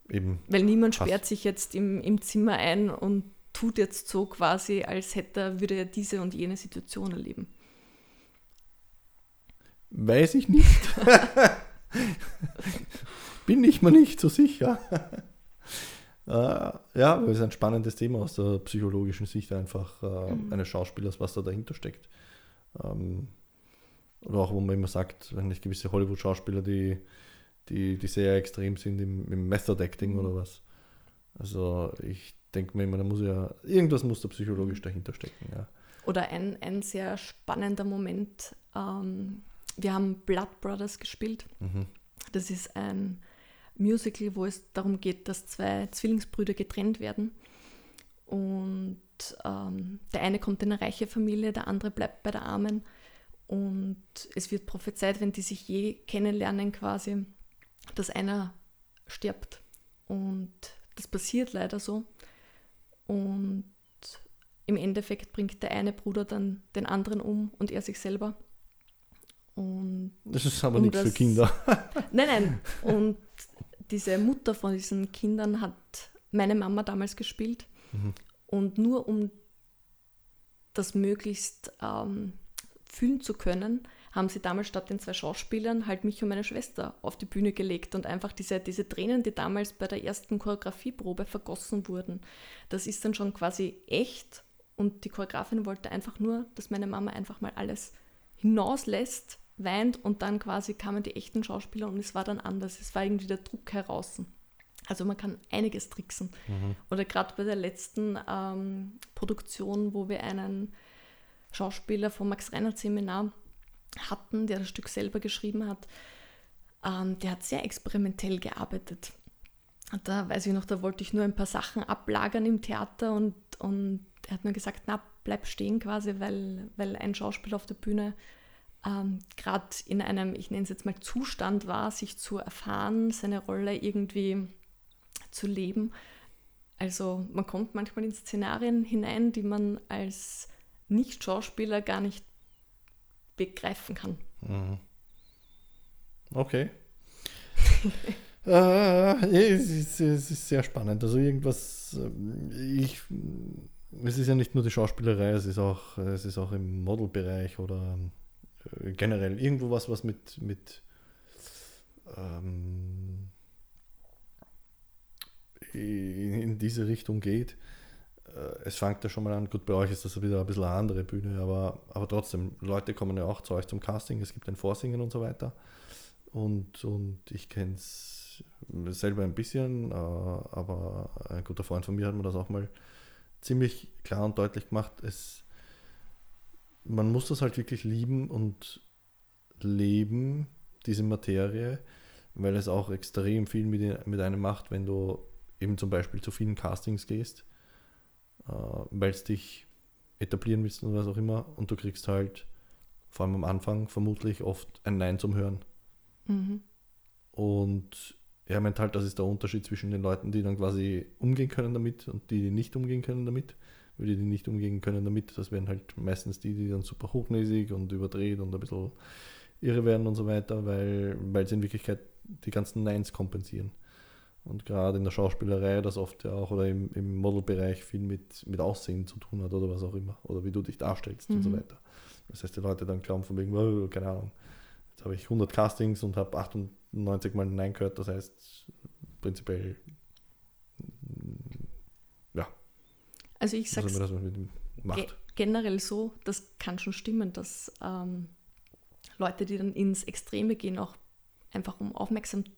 [SPEAKER 2] Eben
[SPEAKER 3] Weil niemand passt. sperrt sich jetzt im, im Zimmer ein und tut jetzt so quasi, als hätte er, würde er diese und jene Situation erleben.
[SPEAKER 2] Weiß ich nicht. Bin ich mir nicht so sicher. Äh, ja, das ist ein spannendes Thema aus der psychologischen Sicht einfach äh, mhm. eines Schauspielers, was da dahinter steckt. Ähm, oder auch, wo man immer sagt, wenn nicht gewisse Hollywood-Schauspieler, die, die, die sehr extrem sind im, im Method Acting mhm. oder was. Also ich denke mir immer, da muss ja, irgendwas muss da psychologisch dahinter stecken. Ja.
[SPEAKER 3] Oder ein, ein sehr spannender Moment, ähm, wir haben Blood Brothers gespielt. Mhm. Das ist ein Musical, wo es darum geht, dass zwei Zwillingsbrüder getrennt werden. Und ähm, der eine kommt in eine reiche Familie, der andere bleibt bei der Armen. Und es wird prophezeit, wenn die sich je kennenlernen, quasi, dass einer stirbt und das passiert leider so. Und im Endeffekt bringt der eine Bruder dann den anderen um und er sich selber. Und
[SPEAKER 2] Das ist aber nichts für
[SPEAKER 3] das-
[SPEAKER 2] Kinder.
[SPEAKER 3] Nein, nein. Und diese Mutter von diesen Kindern hat meine Mama damals gespielt.
[SPEAKER 2] Mhm.
[SPEAKER 3] Und nur um das möglichst ähm, fühlen zu können, haben sie damals statt den zwei Schauspielern halt mich und meine Schwester auf die Bühne gelegt und einfach diese, diese Tränen, die damals bei der ersten Choreografieprobe vergossen wurden, das ist dann schon quasi echt und die Choreografin wollte einfach nur, dass meine Mama einfach mal alles hinauslässt, weint und dann quasi kamen die echten Schauspieler und es war dann anders. Es war irgendwie der Druck heraus. Also man kann einiges tricksen. Oder gerade bei der letzten ähm, Produktion, wo wir einen Schauspieler vom Max Reinhardt Seminar hatten, der das Stück selber geschrieben hat, ähm, der hat sehr experimentell gearbeitet. Und da weiß ich noch, da wollte ich nur ein paar Sachen ablagern im Theater und, und er hat mir gesagt, na, bleib stehen quasi, weil, weil ein Schauspieler auf der Bühne ähm, gerade in einem, ich nenne es jetzt mal Zustand war, sich zu erfahren, seine Rolle irgendwie zu leben. Also man kommt manchmal in Szenarien hinein, die man als Nicht-Schauspieler gar nicht begreifen kann.
[SPEAKER 2] Mhm. Okay. äh, es, ist, es ist sehr spannend. Also irgendwas, ähm, ich, es ist ja nicht nur die Schauspielerei, es ist auch, es ist auch im Modelbereich oder generell irgendwo was, was mit, mit ähm, in, in diese Richtung geht. Äh, Es fängt ja schon mal an, gut, bei euch ist das wieder ein bisschen eine andere Bühne, aber, aber trotzdem, Leute kommen ja auch zu euch zum Casting, es gibt ein Vorsingen und so weiter. Und, und ich kenne es selber ein bisschen, äh, aber ein guter Freund von mir hat mir das auch mal ziemlich klar und deutlich gemacht. Es, man muss das halt wirklich lieben und leben, diese Materie, weil es auch extrem viel mit, mit einem macht, wenn du eben zum Beispiel zu vielen Castings gehst, äh, weil es dich etablieren willst und was auch immer und du kriegst halt vor allem am Anfang vermutlich oft ein Nein zum Hören.
[SPEAKER 3] Mhm.
[SPEAKER 2] Und er meint halt, das ist der Unterschied zwischen den Leuten, die dann quasi umgehen können damit und die, die nicht umgehen können damit. Weil die, nicht umgehen können damit, das wären halt meistens die, die dann super hochnäsig und überdreht und ein bisschen irre werden und so weiter, weil, weil sie in Wirklichkeit die ganzen Neins kompensieren. Und gerade in der Schauspielerei das oft ja auch oder im, im Modelbereich viel mit, mit Aussehen zu tun hat oder was auch immer. Oder wie du dich darstellst und so
[SPEAKER 3] Mhm.
[SPEAKER 2] weiter. Das heißt, die Leute dann glauben von wegen, oh, keine Ahnung, jetzt habe ich 100 Castings und habe 98 Mal Nein gehört. Das heißt, prinzipiell, ja,
[SPEAKER 3] Also ich
[SPEAKER 2] was
[SPEAKER 3] sage
[SPEAKER 2] ihm
[SPEAKER 3] ge generell so, das kann schon stimmen, dass ähm, Leute, die dann ins Extreme gehen, auch einfach um Aufmerksamkeit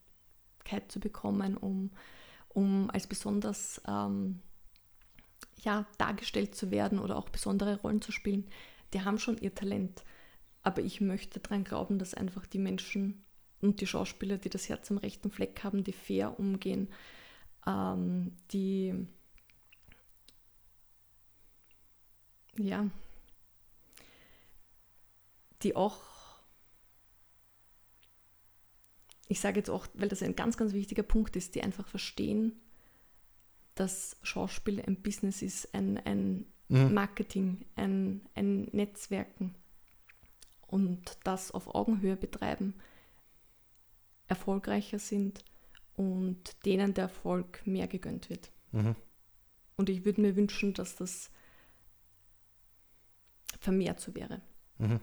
[SPEAKER 3] zu bekommen, um, um als besonders ähm, ja, dargestellt zu werden oder auch besondere Rollen zu spielen, die haben schon ihr Talent. Aber ich möchte daran glauben, dass einfach die Menschen und die Schauspieler, die das Herz am rechten Fleck haben, die fair umgehen, ähm, die ja, die auch, ich sage jetzt auch, weil das ein ganz, ganz wichtiger Punkt ist, die einfach verstehen, dass Schauspiel ein Business ist, ein, ein
[SPEAKER 2] Mhm.
[SPEAKER 3] Marketing, ein, ein Netzwerken und das auf Augenhöhe betreiben, erfolgreicher sind und denen der Erfolg mehr gegönnt wird.
[SPEAKER 2] Mhm.
[SPEAKER 3] Und ich würde mir wünschen, dass das vermehrt so wäre.
[SPEAKER 2] Mhm.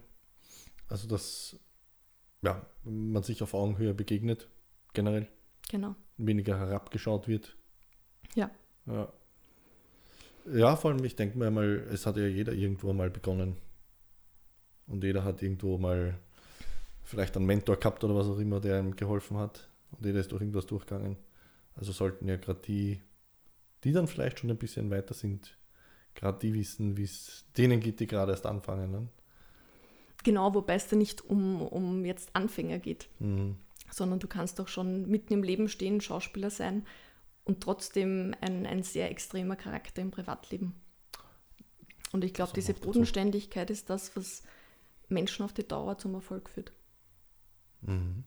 [SPEAKER 2] Also, dass ja, man sich auf Augenhöhe begegnet, generell.
[SPEAKER 3] Genau.
[SPEAKER 2] weniger herabgeschaut wird.
[SPEAKER 3] Ja.
[SPEAKER 2] Ja, ja vor allem, ich denke mir mal, es hat ja jeder irgendwo mal begonnen. Und jeder hat irgendwo mal vielleicht einen Mentor gehabt oder was auch immer, der ihm geholfen hat. Und jeder ist durch irgendwas durchgegangen. Also sollten ja gerade die, die dann vielleicht schon ein bisschen weiter sind, gerade die wissen, wie es denen geht, die gerade erst anfangen. Ne?
[SPEAKER 3] Genau, wobei es da nicht um, um jetzt Anfänger geht,
[SPEAKER 2] Mhm.
[SPEAKER 3] sondern du kannst auch schon mitten im Leben stehen, Schauspieler sein und trotzdem ein, ein sehr extremer Charakter im Privatleben. Und ich glaube, diese. Bodenständigkeit ist das, was Menschen auf die Dauer zum Erfolg führt.
[SPEAKER 2] Mhm.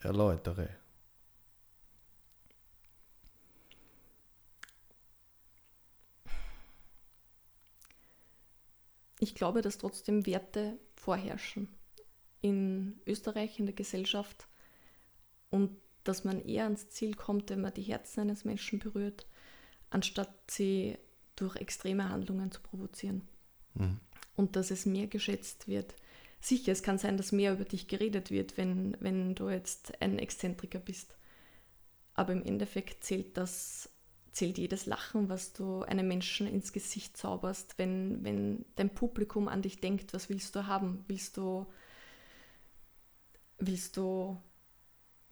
[SPEAKER 2] Erläutere.
[SPEAKER 3] Ich glaube, dass trotzdem Werte vorherrschen in Österreich, in der Gesellschaft und dass man eher ans Ziel kommt, wenn man die Herzen eines Menschen berührt, anstatt sie durch extreme Handlungen zu provozieren. Mhm. Und dass es mehr geschätzt wird. Sicher, es kann sein, dass mehr über dich geredet wird, wenn, wenn du jetzt ein Exzentriker bist. Aber im Endeffekt zählt das, zählt jedes Lachen, was du einem Menschen ins Gesicht zauberst, wenn, wenn dein Publikum an dich denkt, was willst du haben? Willst du, willst du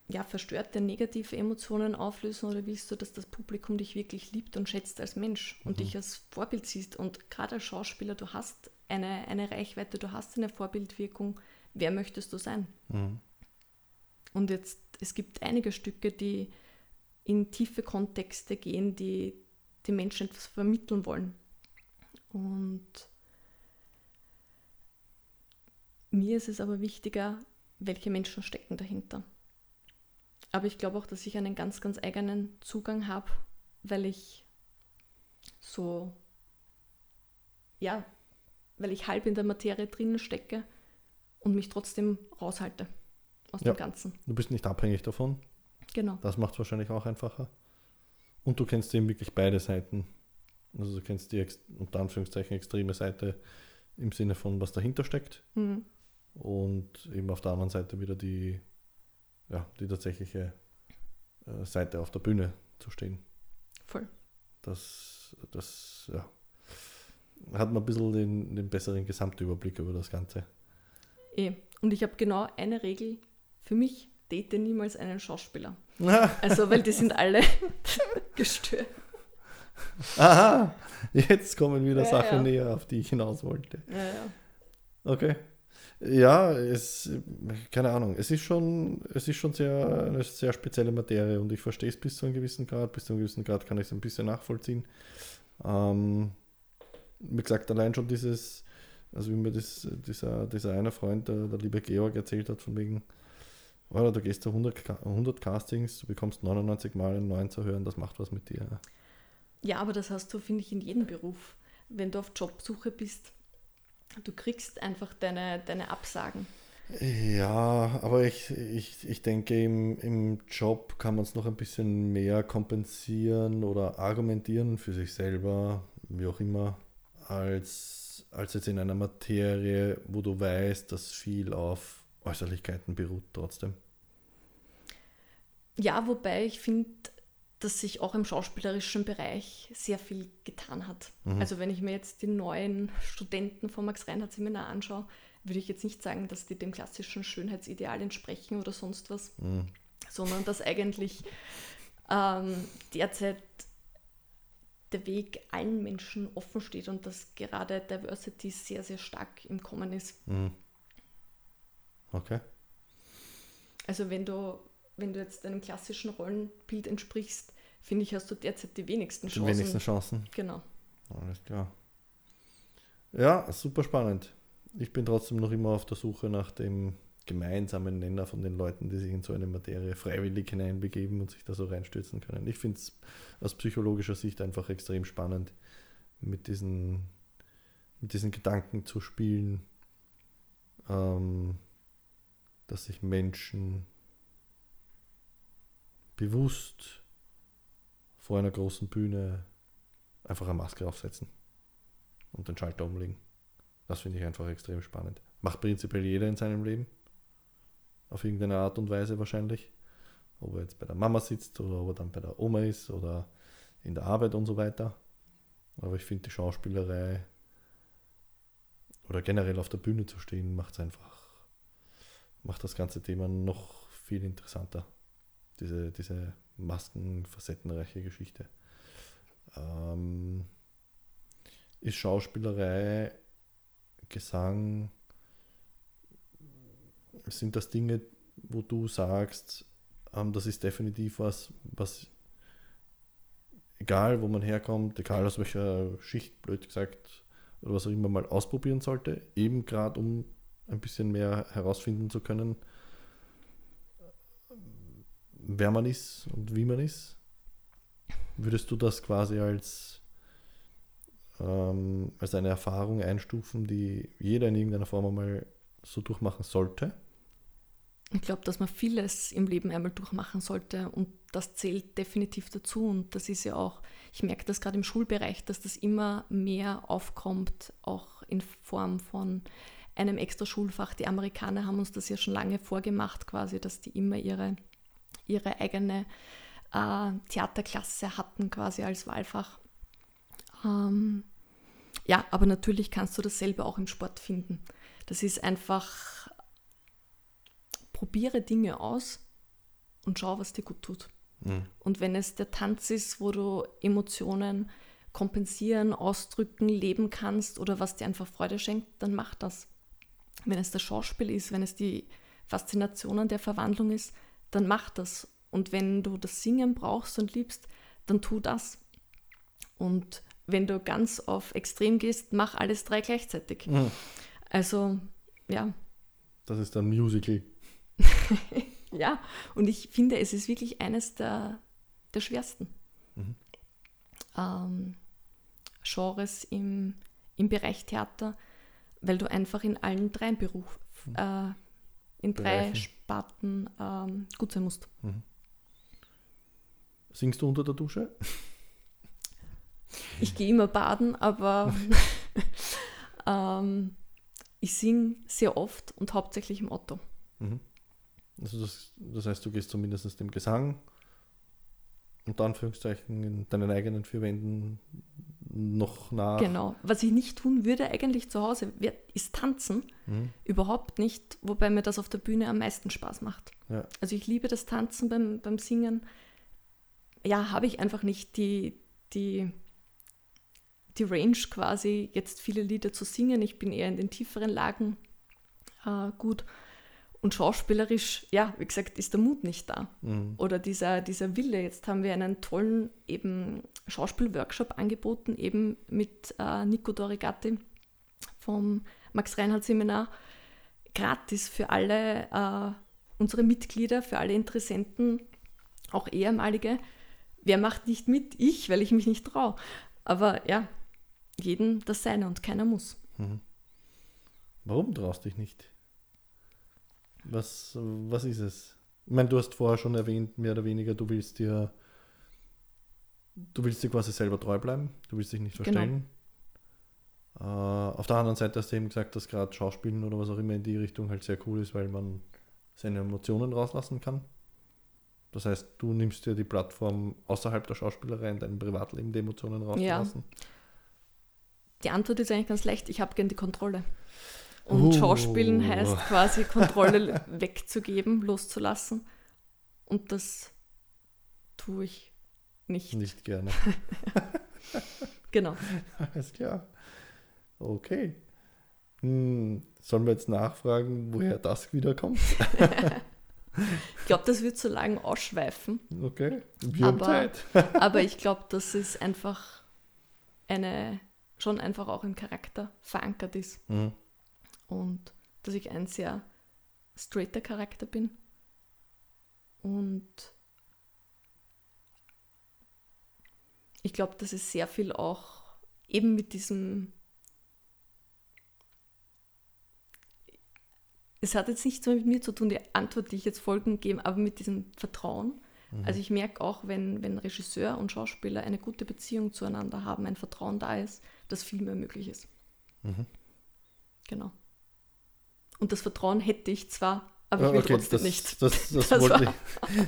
[SPEAKER 3] ja, verstörte negative Emotionen auflösen oder willst du, dass das Publikum dich wirklich liebt und schätzt als Mensch und mhm. dich als Vorbild siehst? Und gerade als Schauspieler, du hast eine, eine Reichweite, du hast eine Vorbildwirkung. Wer möchtest du sein? Mhm. Und jetzt, es gibt einige Stücke, die in tiefe Kontexte gehen, die die Menschen etwas vermitteln wollen. Und mir ist es aber wichtiger, welche Menschen stecken dahinter. Aber ich glaube auch, dass ich einen ganz, ganz eigenen Zugang habe, weil ich so, ja, weil ich halb in der Materie drinnen stecke und mich trotzdem raushalte aus ja, dem Ganzen.
[SPEAKER 2] Du bist nicht abhängig davon.
[SPEAKER 3] Genau.
[SPEAKER 2] Das macht es wahrscheinlich auch einfacher. Und du kennst eben wirklich beide Seiten. Also du kennst die unter Anführungszeichen extreme Seite im Sinne von, was dahinter steckt. Mhm. Und eben auf der anderen Seite wieder die ja, die tatsächliche äh, Seite auf der Bühne zu stehen.
[SPEAKER 3] Voll.
[SPEAKER 2] Das, das ja, hat man ein bisschen den, den besseren Gesamtüberblick über das Ganze.
[SPEAKER 3] Eh. Und ich habe genau eine Regel für mich, date niemals einen Schauspieler. also, weil die sind alle gestört.
[SPEAKER 2] Aha, jetzt kommen wieder ja, Sachen
[SPEAKER 3] ja.
[SPEAKER 2] näher, auf die ich hinaus wollte.
[SPEAKER 3] Ja.
[SPEAKER 2] Okay. Ja, es, keine Ahnung, es ist schon, es ist schon sehr, eine sehr spezielle Materie und ich verstehe es bis zu einem gewissen Grad. Bis zu einem gewissen Grad kann ich es ein bisschen nachvollziehen. Ähm, wie gesagt, allein schon dieses, also wie mir das, dieser, dieser eine Freund, der, der liebe Georg, erzählt hat, von wegen, oder du gehst zu 100, 100 Castings, du bekommst 99 Mal einen neuen zu hören, das macht was mit dir.
[SPEAKER 3] Ja, aber das hast du, finde ich, in jedem Beruf. Wenn du auf Jobsuche bist, du kriegst einfach deine, deine Absagen.
[SPEAKER 2] Ja, aber ich, ich, ich denke, im, im Job kann man es noch ein bisschen mehr kompensieren oder argumentieren für sich selber, wie auch immer, als, als jetzt in einer Materie, wo du weißt, dass viel auf Äußerlichkeiten beruht trotzdem.
[SPEAKER 3] Ja, wobei ich finde, dass sich auch im schauspielerischen Bereich sehr viel getan hat. Mhm. Also wenn ich mir jetzt die neuen Studenten von Max Reinhardt Seminar anschaue, würde ich jetzt nicht sagen, dass die dem klassischen Schönheitsideal entsprechen oder sonst was, mhm. sondern dass eigentlich ähm, derzeit der Weg allen Menschen offen steht und dass gerade Diversity sehr, sehr stark im Kommen ist.
[SPEAKER 2] Mhm. Okay.
[SPEAKER 3] Also wenn du wenn du jetzt einem klassischen Rollenbild entsprichst, finde ich, hast du derzeit die wenigsten Chancen.
[SPEAKER 2] Die wenigsten Chancen.
[SPEAKER 3] Genau.
[SPEAKER 2] Alles klar. Ja, super spannend. Ich bin trotzdem noch immer auf der Suche nach dem gemeinsamen Nenner von den Leuten, die sich in so eine Materie freiwillig hineinbegeben und sich da so reinstürzen können. Ich finde es aus psychologischer Sicht einfach extrem spannend, mit diesen, mit diesen Gedanken zu spielen, ähm, dass sich Menschen bewusst vor einer großen Bühne einfach eine Maske aufsetzen und den Schalter umlegen. Das finde ich einfach extrem spannend. Macht prinzipiell jeder in seinem Leben. Auf irgendeine Art und Weise wahrscheinlich. Ob er jetzt bei der Mama sitzt oder ob er dann bei der Oma ist oder in der Arbeit und so weiter. Aber ich finde die Schauspielerei oder generell auf der Bühne zu stehen, macht es einfach, macht das ganze Thema noch viel interessanter diese, diese maskenfacettenreiche Geschichte. Ähm, ist Schauspielerei, Gesang, sind das Dinge, wo du sagst, ähm, das ist definitiv was, was egal wo man herkommt, egal aus welcher Schicht, blöd gesagt, oder was auch immer mal ausprobieren sollte, eben gerade um ein bisschen mehr herausfinden zu können, wer man ist und wie man ist? Würdest du das quasi als, ähm, als eine Erfahrung einstufen, die jeder in irgendeiner Form einmal so durchmachen sollte?
[SPEAKER 3] Ich glaube, dass man vieles im Leben einmal durchmachen sollte und das zählt definitiv dazu. Und das ist ja auch, ich merke das gerade im Schulbereich, dass das immer mehr aufkommt, auch in Form von einem extra Schulfach. Die Amerikaner haben uns das ja schon lange vorgemacht, quasi, dass die immer ihre, ihre eigene äh, Theaterklasse hatten, quasi als Wahlfach. Ähm, ja, aber natürlich kannst du dasselbe auch im Sport finden. Das ist einfach, probiere Dinge aus und schau, was dir gut tut. Mhm. Und wenn es der Tanz ist, wo du Emotionen kompensieren, ausdrücken, leben kannst oder was dir einfach Freude schenkt, dann mach das. Wenn es das Schauspiel ist, wenn es die Faszination der Verwandlung ist, dann mach das. Und wenn du das Singen brauchst und liebst, dann tu das. Und wenn du ganz auf extrem gehst, mach alles drei gleichzeitig. Mhm. Also, ja.
[SPEAKER 2] Das ist ein Musical.
[SPEAKER 3] ja, und ich finde, es ist wirklich eines der, der schwersten mhm. ähm, Genres im, im Bereich Theater, weil du einfach in allen drei Beruf, mhm. äh, in drei Sparten ähm, gut sein musst. Mhm.
[SPEAKER 2] Singst du unter der Dusche?
[SPEAKER 3] Ich gehe immer baden, aber ähm, ich singe sehr oft und hauptsächlich im Auto. Mhm.
[SPEAKER 2] Also das, das heißt, du gehst zumindest dem Gesang unter Anführungszeichen in deinen eigenen vier Wänden noch nach.
[SPEAKER 3] Genau. Was ich nicht tun würde eigentlich zu Hause, ist tanzen. Mhm. Überhaupt nicht, wobei mir das auf der Bühne am meisten Spaß macht. Ja. Also ich liebe das Tanzen beim, beim Singen. Ja, habe ich einfach nicht die, die die Range quasi, jetzt viele Lieder zu singen. Ich bin eher in den tieferen Lagen äh, gut. Und schauspielerisch, ja, wie gesagt, ist der Mut nicht da. Mhm. Oder dieser, dieser Wille. Jetzt haben wir einen tollen eben Schauspielworkshop angeboten, eben mit äh, Nico Dorigatti vom Max-Reinhardt-Seminar. Gratis für alle äh, unsere Mitglieder, für alle Interessenten, auch ehemalige. Wer macht nicht mit? Ich, weil ich mich nicht traue. Aber ja, jeden das Seine und keiner muss. Mhm.
[SPEAKER 2] Warum traust du dich nicht? Was, was ist es? Ich meine, du hast vorher schon erwähnt, mehr oder weniger, du willst dir, du willst dir quasi selber treu bleiben, du willst dich nicht genau. verstellen. Genau. Äh, auf der anderen Seite hast du eben gesagt, dass gerade Schauspielen oder was auch immer in die Richtung halt sehr cool ist, weil man seine Emotionen rauslassen kann. Das heißt, du nimmst dir die Plattform außerhalb der Schauspielerei in deinem Privatleben die Emotionen rauszulassen. Ja.
[SPEAKER 3] Die Antwort ist eigentlich ganz leicht, ich habe gern die Kontrolle. Und uh. Schauspielen heißt quasi Kontrolle wegzugeben, loszulassen. Und das tue ich nicht.
[SPEAKER 2] Nicht gerne.
[SPEAKER 3] genau.
[SPEAKER 2] Alles klar. Okay. Hm, sollen wir jetzt nachfragen, woher das wiederkommt?
[SPEAKER 3] ich glaube, das wird zu lang ausschweifen.
[SPEAKER 2] Okay.
[SPEAKER 3] Wir aber, Zeit. aber ich glaube, das ist einfach eine schon einfach auch im Charakter verankert ist. Mhm. Und dass ich ein sehr straighter Charakter bin. Und ich glaube, dass es sehr viel auch eben mit diesem es hat jetzt nichts mehr mit mir zu tun, die Antwort, die ich jetzt folgen gebe, aber mit diesem Vertrauen. Mhm. Also ich merke auch, wenn, wenn Regisseur und Schauspieler eine gute Beziehung zueinander haben, ein Vertrauen da ist, dass viel mehr möglich ist. Mhm. Genau. Und das Vertrauen hätte ich zwar, aber ich will okay, trotzdem
[SPEAKER 2] das,
[SPEAKER 3] nicht.
[SPEAKER 2] Das, das, das, wollte ich,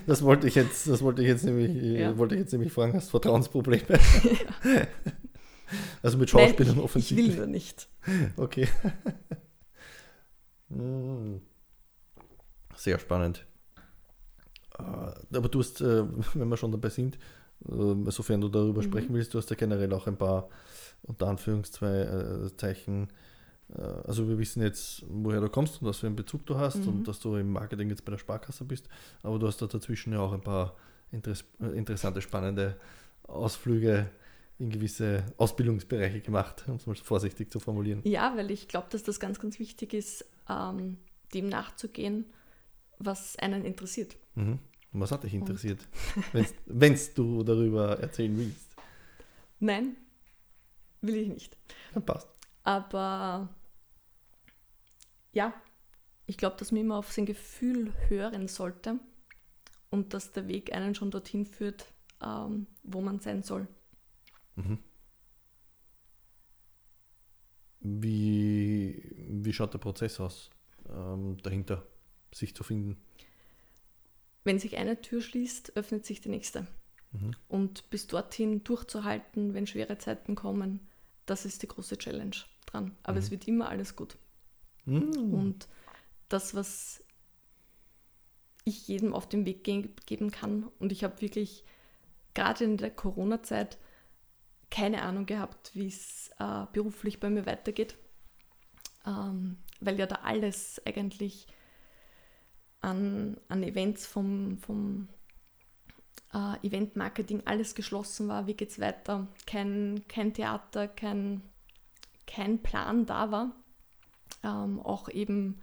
[SPEAKER 2] das, wollte ich, jetzt, das wollte ich jetzt nämlich, ja. wollte ich jetzt nämlich fragen, hast du Vertrauensprobleme? Ja. Also mit Schauspielern Nein, ich, offensichtlich.
[SPEAKER 3] Ich will nur nicht.
[SPEAKER 2] Okay. Hm. Sehr spannend. Äh, aber du hast, äh, wenn wir schon dabei sind, äh, sofern du darüber mhm. sprechen willst, du hast ja generell auch ein paar unter Anführungszeichen, also wir wissen jetzt, woher du kommst und was für einen Bezug du hast mhm. und dass du im Marketing jetzt bei der Sparkasse bist, aber du hast da dazwischen ja auch ein paar interessante, spannende Ausflüge in gewisse Ausbildungsbereiche gemacht, um es mal vorsichtig zu formulieren.
[SPEAKER 3] Ja, weil ich glaube, dass das ganz, ganz wichtig ist, ähm, dem nachzugehen, was einen interessiert.
[SPEAKER 2] Mhm. Und was hat dich interessiert, wenn du darüber erzählen willst?
[SPEAKER 3] Nein. will ich nicht.
[SPEAKER 2] Ja, passt.
[SPEAKER 3] Aber ja, ich glaube, dass man immer auf sein Gefühl hören sollte und dass der Weg einen schon dorthin führt, ähm, wo man sein soll.
[SPEAKER 2] Mhm. Wie, wie schaut der Prozess aus, ähm, dahinter sich zu finden?
[SPEAKER 3] Wenn sich eine Tür schließt, öffnet sich die nächste.
[SPEAKER 2] Mhm.
[SPEAKER 3] Und bis dorthin durchzuhalten, wenn schwere Zeiten kommen, das ist die große Challenge dran. Aber
[SPEAKER 2] Mhm.
[SPEAKER 3] es wird immer alles gut.
[SPEAKER 2] Mhm.
[SPEAKER 3] Und das, was ich jedem auf den Weg ge geben kann, und ich habe wirklich gerade in der Corona-Zeit keine Ahnung gehabt, wie es äh, beruflich bei mir weitergeht, ähm, weil ja da alles eigentlich an, an Events vom, vom äh, Event-Marketing alles geschlossen war. Wie geht es weiter? Kein, kein Theater, kein, kein Plan da war. Ähm, auch eben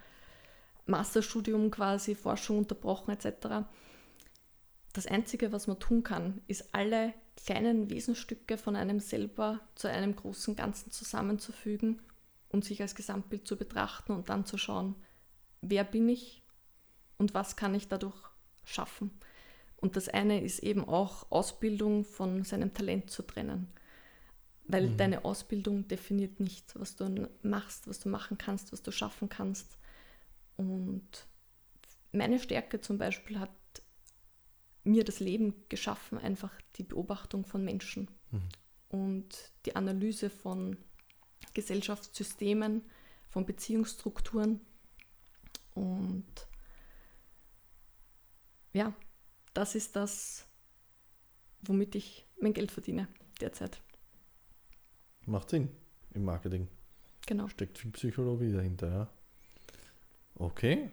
[SPEAKER 3] Masterstudium quasi, Forschung unterbrochen etc. Das Einzige, was man tun kann, ist alle kleinen Wesenstücke von einem selber zu einem großen Ganzen zusammenzufügen und sich als Gesamtbild zu betrachten und dann zu schauen, wer bin ich und was kann ich dadurch schaffen. Und das eine ist eben auch Ausbildung von seinem Talent zu trennen. Weil
[SPEAKER 2] Mhm.
[SPEAKER 3] deine Ausbildung definiert nicht, was du machst, was du machen kannst, was du schaffen kannst. Und meine Stärke zum Beispiel hat mir das Leben geschaffen, einfach die Beobachtung von Menschen
[SPEAKER 2] Mhm.
[SPEAKER 3] und die Analyse von Gesellschaftssystemen, von Beziehungsstrukturen. Und ja, das ist das, womit ich mein Geld verdiene derzeit.
[SPEAKER 2] Macht Sinn im Marketing.
[SPEAKER 3] Genau.
[SPEAKER 2] Steckt viel Psychologie dahinter, ja. Okay.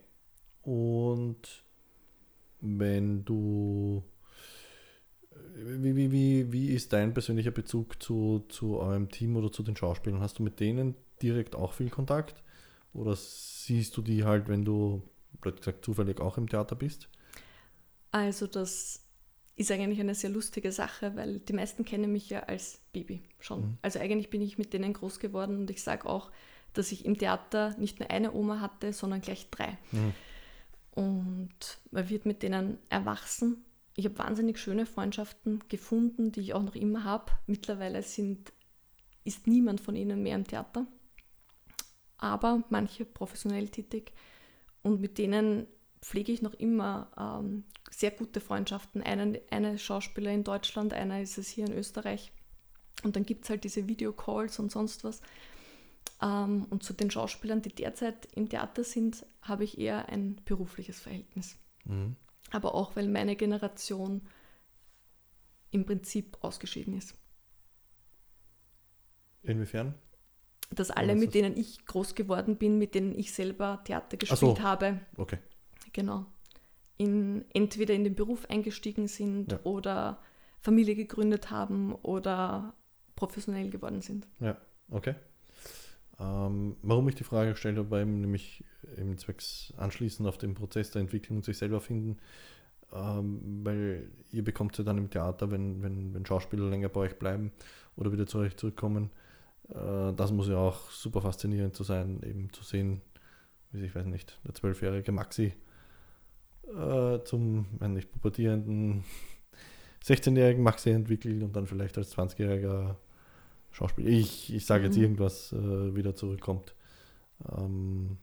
[SPEAKER 2] Und wenn du. Wie, wie, wie, wie ist dein persönlicher Bezug zu, zu eurem Team oder zu den Schauspielern? Hast du mit denen direkt auch viel Kontakt? Oder siehst du die halt, wenn du, blöd gesagt, zufällig auch im Theater bist?
[SPEAKER 3] Also das ist eigentlich eine sehr lustige Sache, weil die meisten kennen mich ja als Baby schon.
[SPEAKER 2] Mhm.
[SPEAKER 3] Also eigentlich bin ich mit denen groß geworden und ich sage auch, dass ich im Theater nicht nur eine Oma hatte, sondern gleich drei.
[SPEAKER 2] Mhm.
[SPEAKER 3] Und man wird mit denen erwachsen. Ich habe wahnsinnig schöne Freundschaften gefunden, die ich auch noch immer habe. Mittlerweile sind, ist niemand von ihnen mehr im Theater, aber manche professionell tätig. Und mit denen pflege ich noch immer ähm, sehr gute Freundschaften. Eine, eine Schauspieler in Deutschland, einer ist es hier in Österreich. Und dann gibt es halt diese Videocalls und sonst was. Ähm, und zu den Schauspielern, die derzeit im Theater sind, habe ich eher ein berufliches Verhältnis.
[SPEAKER 2] Mhm.
[SPEAKER 3] Aber auch, weil meine Generation im Prinzip ausgeschieden ist.
[SPEAKER 2] Inwiefern?
[SPEAKER 3] Dass alle, mit denen ich groß geworden bin, mit denen ich selber Theater gespielt
[SPEAKER 2] so.
[SPEAKER 3] habe,
[SPEAKER 2] Okay.
[SPEAKER 3] genau, in, entweder in den Beruf eingestiegen sind
[SPEAKER 2] Ja.
[SPEAKER 3] oder Familie gegründet haben oder professionell geworden sind.
[SPEAKER 2] Ja, okay. Ähm, warum ich die Frage gestellt habe, weil nämlich im Zwecks anschließend auf den Prozess der Entwicklung und sich selber finden, ähm, weil ihr bekommt ja dann im Theater, wenn, wenn, wenn Schauspieler länger bei euch bleiben oder wieder zu euch zurückkommen, äh, das muss ja auch super faszinierend zu sein, eben zu sehen, wie ich weiß nicht, der zwölfjährige Maxi äh, zum, wenn nicht pubertierenden 16-jährigen Maxi entwickelt und dann vielleicht als 20-jähriger Schauspieler, ich, ich sage jetzt
[SPEAKER 3] Mhm.
[SPEAKER 2] irgendwas, äh, wieder zurückkommt. Ähm,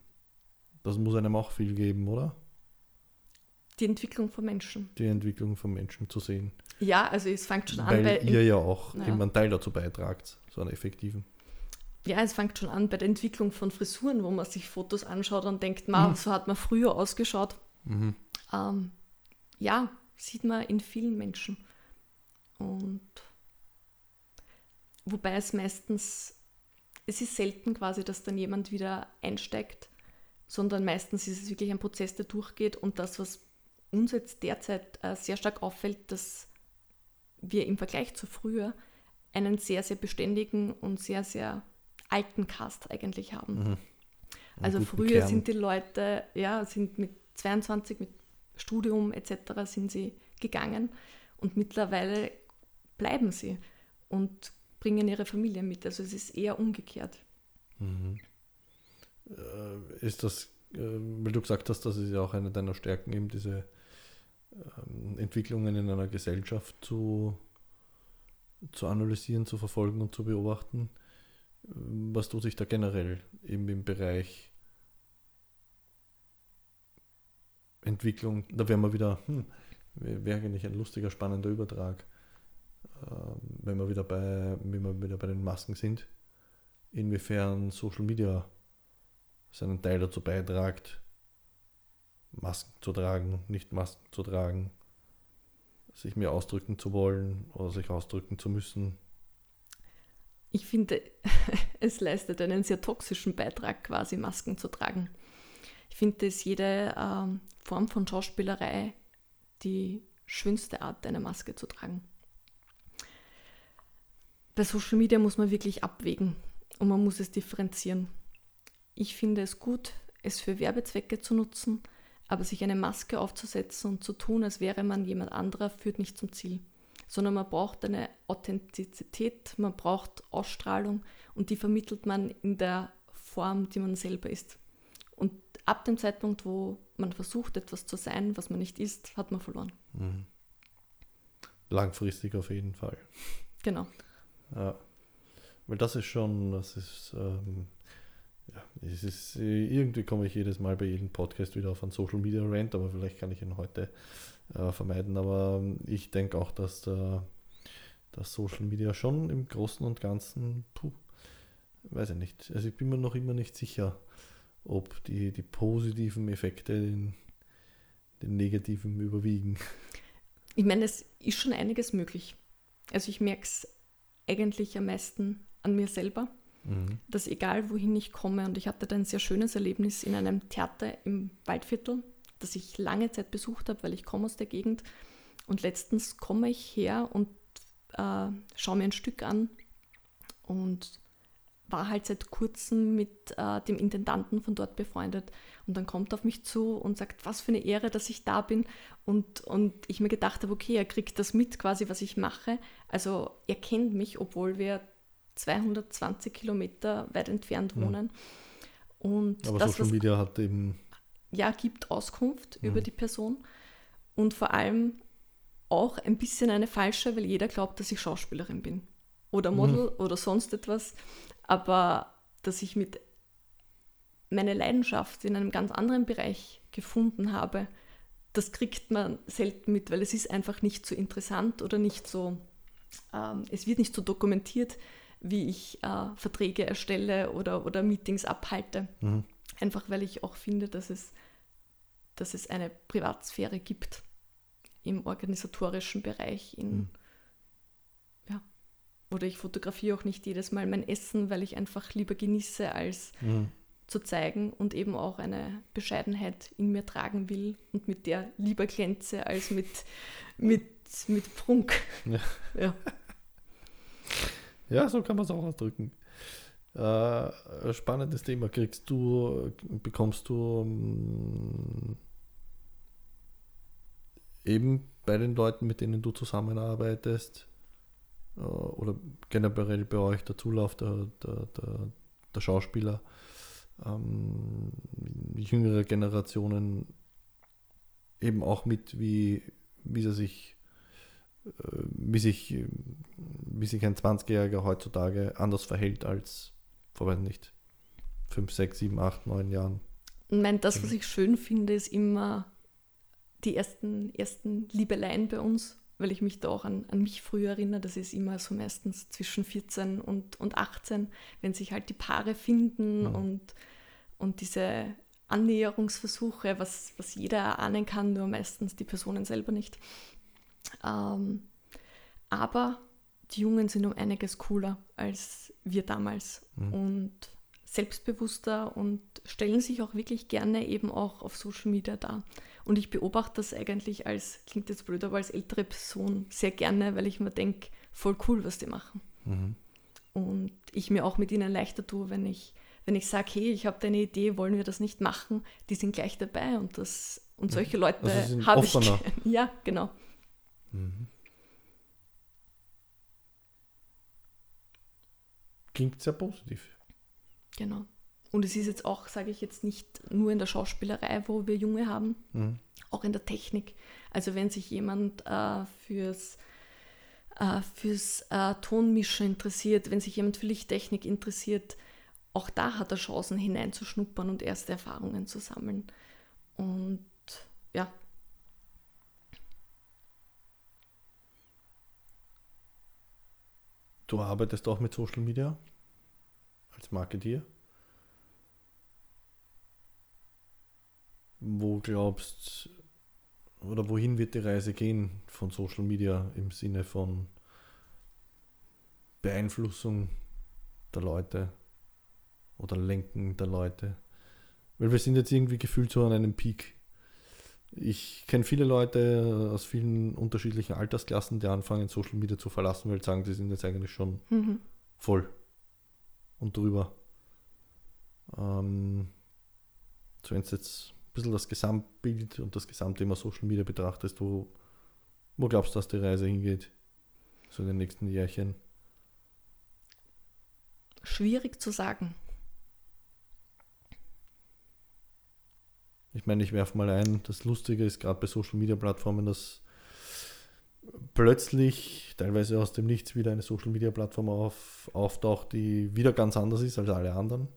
[SPEAKER 2] das muss einem auch viel geben, oder?
[SPEAKER 3] Die Entwicklung von Menschen.
[SPEAKER 2] Die Entwicklung von Menschen zu sehen.
[SPEAKER 3] Ja, also es fängt schon an
[SPEAKER 2] Weil ihr ja auch
[SPEAKER 3] Ja.
[SPEAKER 2] eben einen Teil dazu beitragt, so einen effektiven.
[SPEAKER 3] Ja, es fängt schon an bei der Entwicklung von Frisuren, wo man sich Fotos anschaut und denkt, ma,
[SPEAKER 2] Mhm.
[SPEAKER 3] so hat man früher ausgeschaut.
[SPEAKER 2] Mhm.
[SPEAKER 3] Ähm, ja, sieht man in vielen Menschen. Und wobei es meistens, es ist selten quasi, dass dann jemand wieder einsteigt, sondern meistens ist es wirklich ein Prozess, der durchgeht und das, was uns jetzt derzeit äh, sehr stark auffällt, dass wir im Vergleich zu früher einen sehr, sehr beständigen und sehr, sehr alten Cast eigentlich haben.
[SPEAKER 2] Mhm.
[SPEAKER 3] Also früher
[SPEAKER 2] Kern.
[SPEAKER 3] sind die Leute, ja, sind mit 22, mit Studium etc. sind sie gegangen und mittlerweile bleiben sie. Und bringen ihre Familie mit. Also es ist eher umgekehrt.
[SPEAKER 2] Mhm. Äh, ist das, äh, weil du gesagt hast, das ist ja auch eine deiner Stärken, eben diese ähm, Entwicklungen in einer Gesellschaft zu, zu analysieren, zu verfolgen und zu beobachten. Was tut sich da generell eben im Bereich Entwicklung? Da wären wir wieder, hm, wäre eigentlich ein lustiger, spannender Übertrag, ähm, wenn wir wieder bei, wenn wir wieder bei den Masken sind, inwiefern Social Media seinen Teil dazu beitragt, Masken zu tragen, nicht Masken zu tragen, sich mehr ausdrücken zu wollen oder sich ausdrücken zu müssen.
[SPEAKER 3] Ich finde, es leistet einen sehr toxischen Beitrag, quasi Masken zu tragen. Ich finde, dass jede ähm, Form von Schauspielerei die schönste Art, eine Maske zu tragen. Bei Social Media muss man wirklich abwägen und man muss es differenzieren. Ich finde es gut, es für Werbezwecke zu nutzen, aber sich eine Maske aufzusetzen und zu tun, als wäre man jemand anderer, führt nicht zum Ziel. Sondern man braucht eine Authentizität, man braucht Ausstrahlung und die vermittelt man in der Form, die man selber ist. Ab dem Zeitpunkt, wo man versucht, etwas zu sein, was man nicht ist, hat man verloren. Mhm.
[SPEAKER 2] Langfristig auf jeden Fall.
[SPEAKER 3] Genau.
[SPEAKER 2] Ja. Weil das ist schon, das ist, ähm, ja, es ist, irgendwie komme ich jedes Mal bei jedem Podcast wieder auf einen Social Media Rant, aber vielleicht kann ich ihn heute äh, vermeiden. Aber ähm, ich denke auch, dass der, das Social Media schon im Großen und Ganzen, puh, weiß ich nicht. Also ich bin mir noch immer nicht sicher, ob die, die positiven Effekte den, den negativen überwiegen.
[SPEAKER 3] Ich meine, es ist schon einiges möglich. Also ich merke es eigentlich am meisten an mir selber, mhm. dass egal wohin ich komme, und ich hatte da ein sehr schönes Erlebnis in einem Theater im Waldviertel, das ich lange Zeit besucht habe, weil ich komme aus der Gegend. Und letztens komme ich her und äh, schaue mir ein Stück an und war halt seit kurzem mit äh, dem Intendanten von dort befreundet. Und dann kommt er auf mich zu und sagt, was für eine Ehre, dass ich da bin. Und, und ich mir gedacht habe, okay, er kriegt das mit, quasi, was ich mache. Also er kennt mich, obwohl wir 220 Kilometer weit entfernt hm. wohnen.
[SPEAKER 2] Mhm. Und Aber das, Social Media hat eben...
[SPEAKER 3] Ja, gibt Auskunft mhm. über die Person. Und vor allem auch ein bisschen eine falsche, weil jeder glaubt, dass ich Schauspielerin bin. Oder Model mhm. oder sonst etwas aber dass ich mit meine Leidenschaft in einem ganz anderen Bereich gefunden habe, das kriegt man selten mit, weil es ist einfach nicht so interessant oder nicht so, ähm, es wird nicht so dokumentiert, wie ich äh, Verträge erstelle oder, oder Meetings abhalte. Mhm. Einfach weil ich auch finde, dass es, dass es eine Privatsphäre gibt im organisatorischen Bereich, in, mhm. Oder ich fotografiere auch nicht jedes Mal mein Essen, weil ich einfach lieber genieße, als mhm. zu zeigen und eben auch eine Bescheidenheit in mir tragen will und mit der lieber glänze als mit, mit, mit Prunk.
[SPEAKER 2] Ja. ja. ja so kann man es auch ausdrücken. Äh, spannendes Thema. Kriegst du, bekommst du ähm, eben bei den Leuten, mit denen du zusammenarbeitest, äh, oder generell bei euch der Zulauf der, der, der, der Schauspieler, ähm, jüngere Generationen eben auch mit, wie, wie sie sich, äh, wie sich, wie sich ein 20-Jähriger heutzutage anders verhält als vor, weiß nicht, 5, 6, 7, 8, 9 Jahren.
[SPEAKER 3] Ich meine, das, was ich schön finde, ist immer die ersten, ersten Liebeleien bei uns weil ich mich da auch an, an mich früher erinnere. Das ist immer so meistens zwischen 14 und, und 18, wenn sich halt die Paare finden mhm. und, und diese Annäherungsversuche, was, was jeder erahnen kann, nur meistens die Personen selber nicht. Ähm, aber die Jungen sind um einiges cooler als wir damals mhm. und selbstbewusster und stellen sich auch wirklich gerne eben auch auf Social Media dar. Und ich beobachte das eigentlich als, klingt jetzt blöd, aber als ältere Person sehr gerne, weil ich mir denke, voll cool, was die machen. Mhm. Und ich mir auch mit ihnen leichter tue, wenn ich, wenn ich sage, hey, ich habe deine Idee, wollen wir das nicht machen, die sind gleich dabei und das und solche Leute also habe ich. Ja, genau. Mhm.
[SPEAKER 2] klingt sehr positiv.
[SPEAKER 3] Genau. Und es ist jetzt auch, sage ich jetzt nicht nur in der Schauspielerei, wo wir Junge haben,
[SPEAKER 2] Mhm.
[SPEAKER 3] auch in der Technik. Also wenn sich jemand äh, fürs, äh, fürs äh, Tonmischen interessiert, wenn sich jemand für Lichttechnik interessiert, auch da hat er Chancen hineinzuschnuppern und erste Erfahrungen zu sammeln. Und ja,
[SPEAKER 2] Du arbeitest auch mit Social Media als Marketeer. Wo glaubst oder wohin wird die Reise gehen von Social Media im Sinne von Beeinflussung der Leute oder Lenken der Leute? Weil wir sind jetzt irgendwie gefühlt so an einem Peak. Ich kenne viele Leute aus vielen unterschiedlichen Altersklassen, die anfangen, Social Media zu verlassen, weil sie sagen, sie sind jetzt eigentlich schon
[SPEAKER 3] mhm.
[SPEAKER 2] voll und drüber. Ähm, so wenn du jetzt bisschen das Gesamtbild und das Gesamtthema Social Media betrachtest, wo, wo glaubst du, dass die Reise hingeht? So in den nächsten Jährchen.
[SPEAKER 3] schwierig zu sagen.
[SPEAKER 2] Ich meine, ich werfe mal ein, das Lustige ist gerade bei Social Media Plattformen, dass plötzlich teilweise aus dem Nichts wieder eine Social Media Plattform auf, auftaucht, die wieder ganz anders ist als alle anderen.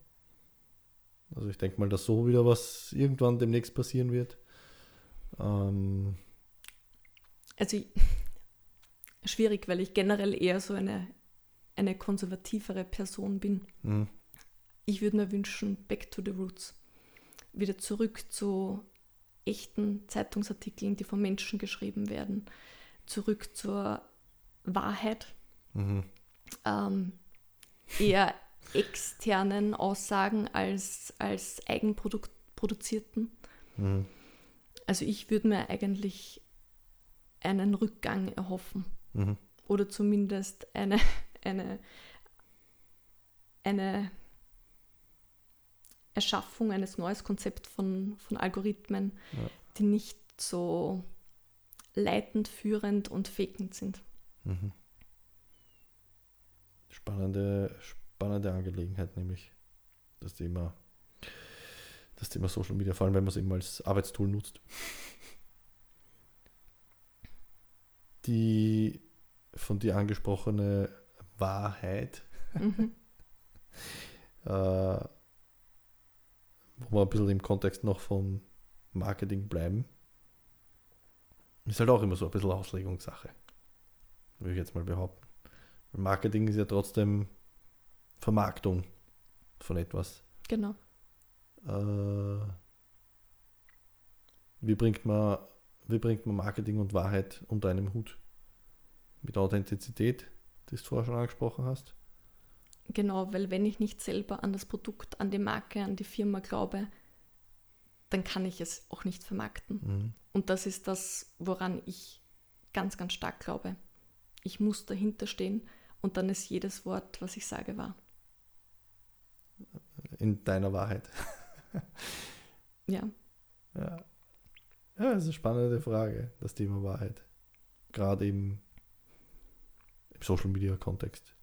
[SPEAKER 2] Also ich denke mal, dass so wieder was irgendwann demnächst passieren wird. Ähm,
[SPEAKER 3] Also ich- schwierig, weil ich generell eher so eine, eine konservativere Person bin.
[SPEAKER 2] mh,
[SPEAKER 3] Ich würde mir wünschen, back to the roots. Wieder zurück zu echten Zeitungsartikeln, die von Menschen geschrieben werden. Zurück zur Wahrheit.
[SPEAKER 2] mhm,
[SPEAKER 3] Ähm, eher externen Aussagen als, als eigenproduzierten.
[SPEAKER 2] mhm,
[SPEAKER 3] Also ich würde mir eigentlich einen Rückgang erhoffen.
[SPEAKER 2] mhm,
[SPEAKER 3] oder zumindest eine, eine, eine Erschaffung eines neues Konzept von, von Algorithmen,
[SPEAKER 2] Ja.
[SPEAKER 3] die nicht so leitend, führend und fakend sind.
[SPEAKER 2] mhm. Spannende, spannende Angelegenheit, nämlich das Thema, das Thema Social Media, vor allem wenn man es eben als Arbeitstool nutzt. Die von dir angesprochene Wahrheit,
[SPEAKER 3] Mhm.
[SPEAKER 2] äh, wo wir ein bisschen im Kontext noch vom Marketing bleiben, ist halt auch immer so ein bisschen Auslegungssache. Würde ich jetzt mal behaupten. Marketing ist ja trotzdem Vermarktung von etwas.
[SPEAKER 3] Genau.
[SPEAKER 2] Äh, wie, bringt man, wie bringt man Marketing und Wahrheit unter einem Hut? Mit Authentizität, die du vorher schon angesprochen hast.
[SPEAKER 3] Genau, weil wenn ich nicht selber an das Produkt, an die Marke, an die Firma glaube, dann kann ich es auch nicht vermarkten.
[SPEAKER 2] Mhm.
[SPEAKER 3] Und das ist das, woran ich ganz, ganz stark glaube. Ich muss dahinter stehen und dann ist jedes Wort, was ich sage, wahr.
[SPEAKER 2] In deiner Wahrheit.
[SPEAKER 3] Ja,
[SPEAKER 2] Ja. ja, das ist eine spannende Frage, das Thema Wahrheit. Gerade im, im Social Media Kontext.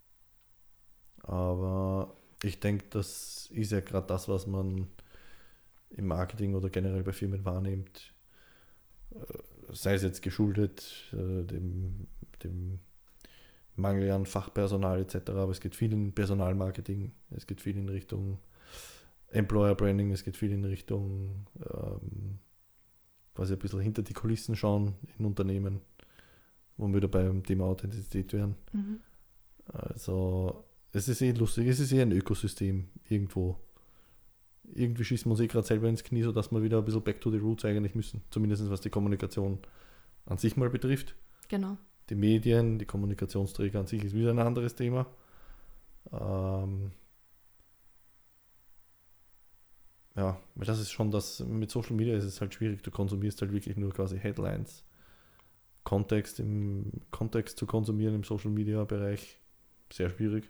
[SPEAKER 2] Aber ich denke, das ist ja gerade das, was man im Marketing oder generell bei Firmen wahrnimmt. Äh, Sei es jetzt geschuldet äh, dem, dem Mangel an Fachpersonal etc. Aber es geht viel in Personalmarketing, es geht viel in Richtung Employer Branding, es geht viel in Richtung ähm, quasi ein bisschen hinter die Kulissen schauen in Unternehmen, wo wir wieder beim Thema Authentizität wären.
[SPEAKER 3] mhm.
[SPEAKER 2] Also es ist eh lustig, es ist eh ein Ökosystem irgendwo. Irgendwie schießen wir uns eh gerade selber ins Knie, sodass wir wieder ein bisschen back to the roots eigentlich müssen. Zumindest was die Kommunikation an sich mal betrifft.
[SPEAKER 3] genau.
[SPEAKER 2] Die Medien, die Kommunikationsträger an sich ist wieder ein anderes Thema. Ähm, ja, weil das ist schon das, mit Social Media ist es halt schwierig, du konsumierst halt wirklich nur quasi Headlines. Kontext im Kontext zu konsumieren im Social Media Bereich sehr schwierig.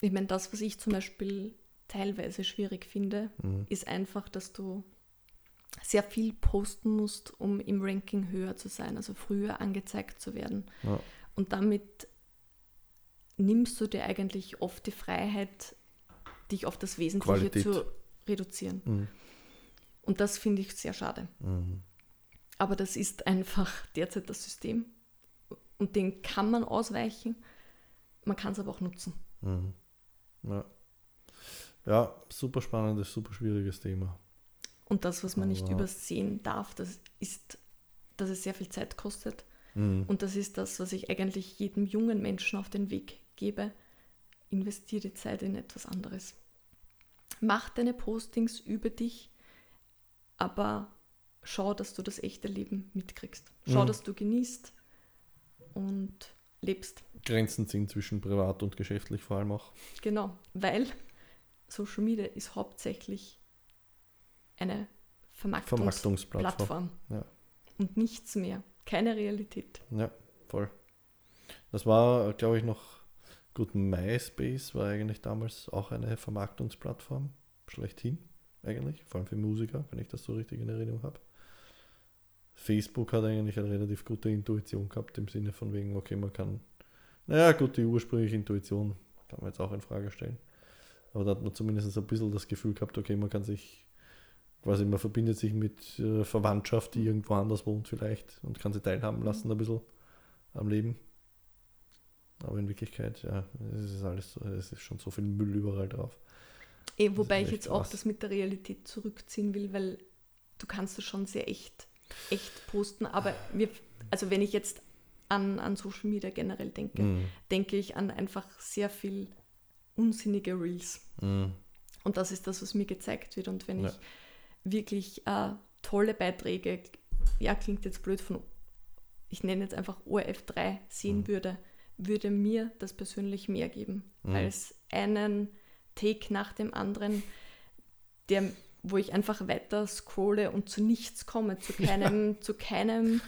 [SPEAKER 3] Ich meine, das, was ich zum Beispiel teilweise schwierig finde,
[SPEAKER 2] Mhm.
[SPEAKER 3] ist einfach, dass du sehr viel posten musst, um im Ranking höher zu sein, also früher angezeigt zu werden.
[SPEAKER 2] Ja.
[SPEAKER 3] Und damit nimmst du dir eigentlich oft die Freiheit, dich auf das Wesentliche
[SPEAKER 2] Qualität.
[SPEAKER 3] zu reduzieren.
[SPEAKER 2] Mhm.
[SPEAKER 3] Und das finde ich sehr schade.
[SPEAKER 2] Mhm.
[SPEAKER 3] Aber das ist einfach derzeit das System. Und den kann man ausweichen. Man kann es aber auch nutzen.
[SPEAKER 2] Mhm. Ja. ja, super spannendes, super schwieriges Thema.
[SPEAKER 3] Und das, was man nicht
[SPEAKER 2] Aber-
[SPEAKER 3] übersehen darf, das ist, dass es sehr viel Zeit kostet.
[SPEAKER 2] Mhm.
[SPEAKER 3] Und das ist das, was ich eigentlich jedem jungen Menschen auf den Weg gebe. Investiere die Zeit in etwas anderes. Mach deine Postings über dich, aber schau, dass du das echte Leben mitkriegst. Schau,
[SPEAKER 2] Mhm.
[SPEAKER 3] dass du genießt und lebst.
[SPEAKER 2] Grenzen ziehen zwischen privat und geschäftlich vor allem auch.
[SPEAKER 3] Genau, weil Social Media ist hauptsächlich eine Vermarktungsplattform
[SPEAKER 2] Vermarktungsplattform. Ja.
[SPEAKER 3] und nichts mehr. Keine Realität.
[SPEAKER 2] Ja, voll. Das war, glaube ich, noch gut. MySpace war eigentlich damals auch eine Vermarktungsplattform. Schlechthin, eigentlich. Vor allem für Musiker, wenn ich das so richtig in Erinnerung habe. Facebook hat eigentlich eine relativ gute Intuition gehabt, im Sinne von wegen, okay, man kann, naja, gut, die ursprüngliche Intuition kann man jetzt auch in Frage stellen. Aber da hat man zumindest ein bisschen das Gefühl gehabt, okay, man kann sich quasi, man verbindet sich mit äh, Verwandtschaft, die irgendwo anders wohnt vielleicht und kann sie teilhaben lassen ein bisschen am Leben. Aber in Wirklichkeit, ja, es ist alles, so- es ist schon so viel Müll überall drauf.
[SPEAKER 3] Eh, wobei ich jetzt auch
[SPEAKER 2] krass.
[SPEAKER 3] das mit der Realität zurückziehen will, weil du kannst das schon sehr echt, echt posten. Aber wir, also wenn ich jetzt an, an Social Media generell denke,
[SPEAKER 2] Mhm.
[SPEAKER 3] denke ich an einfach sehr viel unsinnige Reels.
[SPEAKER 2] Mhm.
[SPEAKER 3] Und das ist das, was mir gezeigt wird. Und wenn
[SPEAKER 2] Ja.
[SPEAKER 3] ich wirklich äh, tolle Beiträge, ja, klingt jetzt blöd von, ich nenne jetzt einfach ORF3 sehen
[SPEAKER 2] Mhm.
[SPEAKER 3] würde, würde mir das persönlich mehr geben
[SPEAKER 2] Mhm.
[SPEAKER 3] als einen Take nach dem anderen, der, wo ich einfach weiter scrolle und zu nichts komme, zu keinem, zu keinem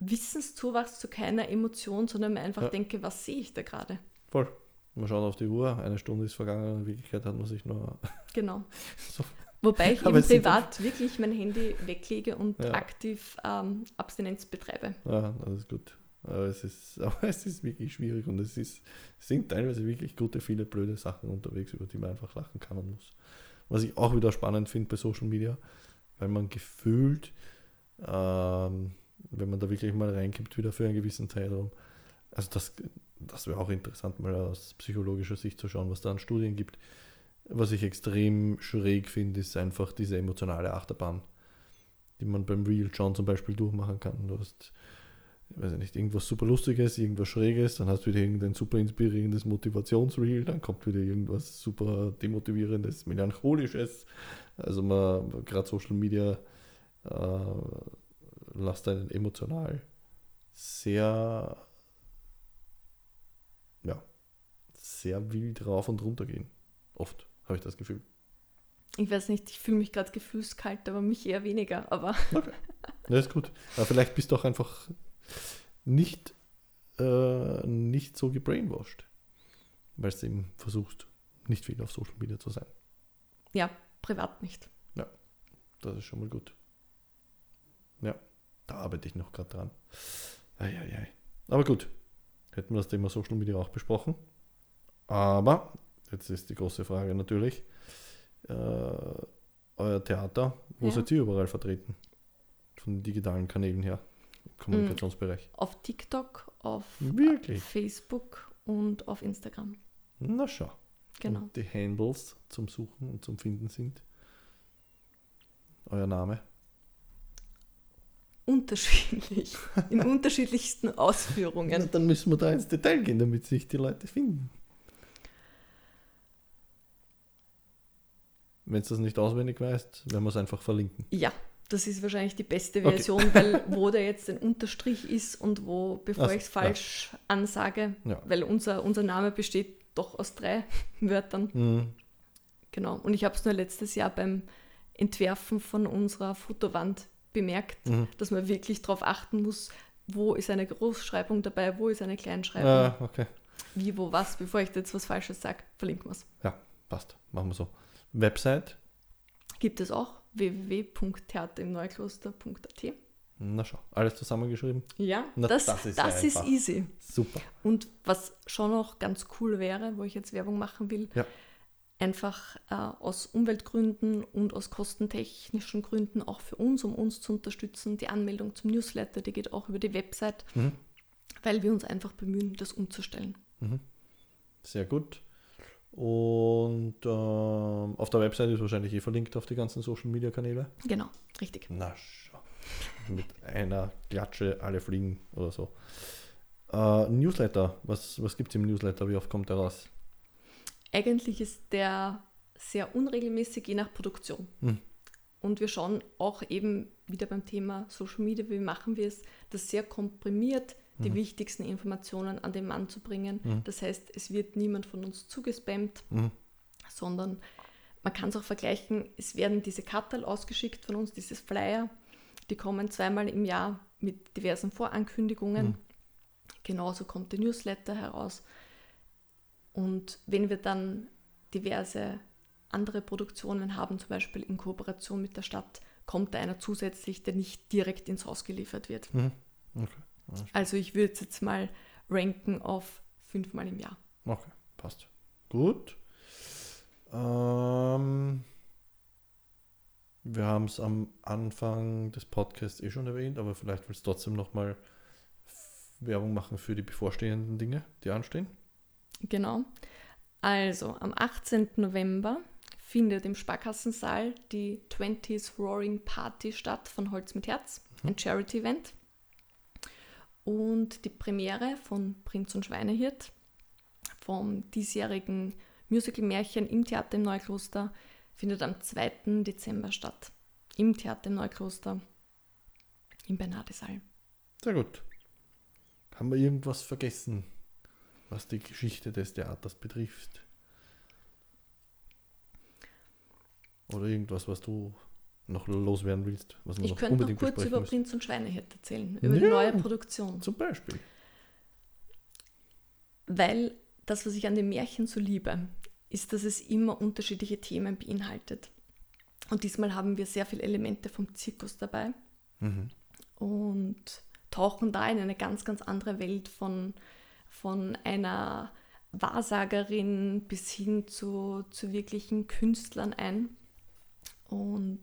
[SPEAKER 3] Wissenszuwachs, zu keiner Emotion, sondern mir einfach
[SPEAKER 2] Ja.
[SPEAKER 3] denke, was sehe ich da gerade?
[SPEAKER 2] Voll. Man schaut auf die Uhr, eine Stunde ist vergangen, in Wirklichkeit hat man sich nur.
[SPEAKER 3] Genau.
[SPEAKER 2] So.
[SPEAKER 3] Wobei ich
[SPEAKER 2] Aber sind
[SPEAKER 3] privat wirklich mein Handy weglege und
[SPEAKER 2] Ja.
[SPEAKER 3] aktiv ähm, Abstinenz betreibe.
[SPEAKER 2] Ja, das ist gut. Aber es ist, aber es ist wirklich schwierig und es, ist, es sind teilweise wirklich gute, viele blöde Sachen unterwegs, über die man einfach lachen kann und muss. Was ich auch wieder spannend finde bei Social Media, weil man gefühlt, ähm, wenn man da wirklich mal reingibt, wieder für einen gewissen Zeitraum, also das, das wäre auch interessant, mal aus psychologischer Sicht zu schauen, was da an Studien gibt. Was ich extrem schräg finde, ist einfach diese emotionale Achterbahn, die man beim Real John zum Beispiel durchmachen kann. Du hast, ich weiß nicht, irgendwas super Lustiges, irgendwas Schräges, dann hast du wieder irgendein super inspirierendes Motivationsreel, dann kommt wieder irgendwas super demotivierendes, melancholisches. Also man, gerade Social Media äh, lässt einen emotional sehr, ja, sehr wild rauf und runter gehen. Oft habe ich das Gefühl.
[SPEAKER 3] Ich weiß nicht, ich fühle mich gerade gefühlskalt, aber mich eher weniger. Aber
[SPEAKER 2] Ja, ist gut. Aber vielleicht bist du auch einfach nicht, äh, nicht so gebrainwashed, weil du eben versuchst, nicht viel auf Social Media zu sein.
[SPEAKER 3] ja, privat nicht.
[SPEAKER 2] Das ist schon mal gut. Ja, da arbeite ich noch gerade dran. Eieiei. Aber gut, hätten wir das Thema Social Media auch besprochen. Aber, jetzt ist die große Frage natürlich, äh, euer Theater, wo
[SPEAKER 3] Ja.
[SPEAKER 2] seid ihr überall vertreten? Von den digitalen Kanälen her, Kommunikationsbereich.
[SPEAKER 3] Auf TikTok, auf
[SPEAKER 2] Wirklich?
[SPEAKER 3] Facebook und auf Instagram.
[SPEAKER 2] Na schau.
[SPEAKER 3] Genau.
[SPEAKER 2] Und die Handles zum Suchen und zum Finden sind euer Name.
[SPEAKER 3] Unterschiedlich. In unterschiedlichsten Ausführungen.
[SPEAKER 2] dann müssen wir da ins Detail gehen, damit sich die Leute finden. Wenn du das nicht auswendig weißt, werden wir es einfach verlinken.
[SPEAKER 3] Ja, das ist wahrscheinlich die beste
[SPEAKER 2] Okay.
[SPEAKER 3] Version, weil wo da jetzt ein Unterstrich ist und wo, bevor ich es falsch ansage,
[SPEAKER 2] Ja.
[SPEAKER 3] weil unser, unser Name besteht doch aus drei Wörtern.
[SPEAKER 2] Mhm.
[SPEAKER 3] Genau. Und ich habe es nur letztes Jahr beim Entwerfen von unserer Fotowand bemerkt,
[SPEAKER 2] Mhm.
[SPEAKER 3] dass man wirklich darauf achten muss, wo ist eine Großschreibung dabei, wo ist eine Kleinschreibung,
[SPEAKER 2] Ah, okay.
[SPEAKER 3] wie, wo, was. Bevor ich jetzt was Falsches sage, verlinken wir es.
[SPEAKER 2] Passt. Machen wir so. Website.
[SPEAKER 3] Gibt es auch www.theaterimneukloster.at.
[SPEAKER 2] Na schau, alles zusammengeschrieben.
[SPEAKER 3] Ja,
[SPEAKER 2] Na,
[SPEAKER 3] das,
[SPEAKER 2] das ist
[SPEAKER 3] das,
[SPEAKER 2] ja
[SPEAKER 3] ist easy.
[SPEAKER 2] Super.
[SPEAKER 3] Und was schon noch ganz cool wäre, wo ich jetzt Werbung machen will,
[SPEAKER 2] Ja.
[SPEAKER 3] einfach äh, aus Umweltgründen und aus kostentechnischen Gründen auch für uns, um uns zu unterstützen, die Anmeldung zum Newsletter, die geht auch über die Website,
[SPEAKER 2] Mhm.
[SPEAKER 3] weil wir uns einfach bemühen, das umzustellen.
[SPEAKER 2] Sehr gut. Und ähm, auf der Website ist wahrscheinlich eh verlinkt auf die ganzen Social Media Kanäle.
[SPEAKER 3] Genau, richtig.
[SPEAKER 2] Na schau. Mit einer Klatsche alle fliegen oder so. Äh, Newsletter. Was, was gibt es im Newsletter? Wie oft kommt der raus?
[SPEAKER 3] Eigentlich ist der sehr unregelmäßig, je nach Produktion.
[SPEAKER 2] Hm.
[SPEAKER 3] Und wir schauen auch eben wieder beim Thema Social Media, wie machen wir es, das sehr komprimiert, die wichtigsten Informationen an den Mann zu bringen.
[SPEAKER 2] Mhm.
[SPEAKER 3] Das heißt, es wird niemand von uns zugespammt,
[SPEAKER 2] Mhm.
[SPEAKER 3] sondern man kann es auch vergleichen, es werden diese Kartel ausgeschickt von uns, dieses Flyer, die kommen zweimal im Jahr mit diversen Vorankündigungen.
[SPEAKER 2] Mhm.
[SPEAKER 3] Genauso kommt der Newsletter heraus. Und wenn wir dann diverse andere Produktionen haben, zum Beispiel in Kooperation mit der Stadt, kommt da einer zusätzlich, der nicht direkt ins Haus geliefert wird.
[SPEAKER 2] Mhm. Okay.
[SPEAKER 3] Also ich würde es jetzt mal ranken auf fünfmal im Jahr.
[SPEAKER 2] okay, passt. Gut. Ähm, wir haben es am Anfang des Podcasts eh schon erwähnt, aber vielleicht willst du trotzdem nochmal Werbung machen für die bevorstehenden Dinge, die anstehen.
[SPEAKER 3] Genau. Also am 18. November findet im Sparkassensaal die 20s Roaring Party statt von Holz mit Herz, ein Charity-Event. Und die Premiere von Prinz und Schweinehirt vom diesjährigen Musical-Märchen im Theater im Neukloster findet am 2. Dezember statt. Im Theater im Neukloster im Bernardesaal.
[SPEAKER 2] Sehr gut. Haben wir irgendwas vergessen, was die Geschichte des Theaters betrifft? Oder irgendwas, was du noch loswerden willst, was
[SPEAKER 3] Ich
[SPEAKER 2] noch
[SPEAKER 3] könnte noch kurz über
[SPEAKER 2] müssen?
[SPEAKER 3] Prinz und Schweinehirt erzählen, über die
[SPEAKER 2] Ja.
[SPEAKER 3] neue Produktion.
[SPEAKER 2] Zum Beispiel.
[SPEAKER 3] Weil das, was ich an den Märchen so liebe, ist, dass es immer unterschiedliche Themen beinhaltet. Und diesmal haben wir sehr viele Elemente vom Zirkus dabei
[SPEAKER 2] Mhm.
[SPEAKER 3] und tauchen da in eine ganz, ganz andere Welt von, von einer Wahrsagerin bis hin zu, zu wirklichen Künstlern ein. Und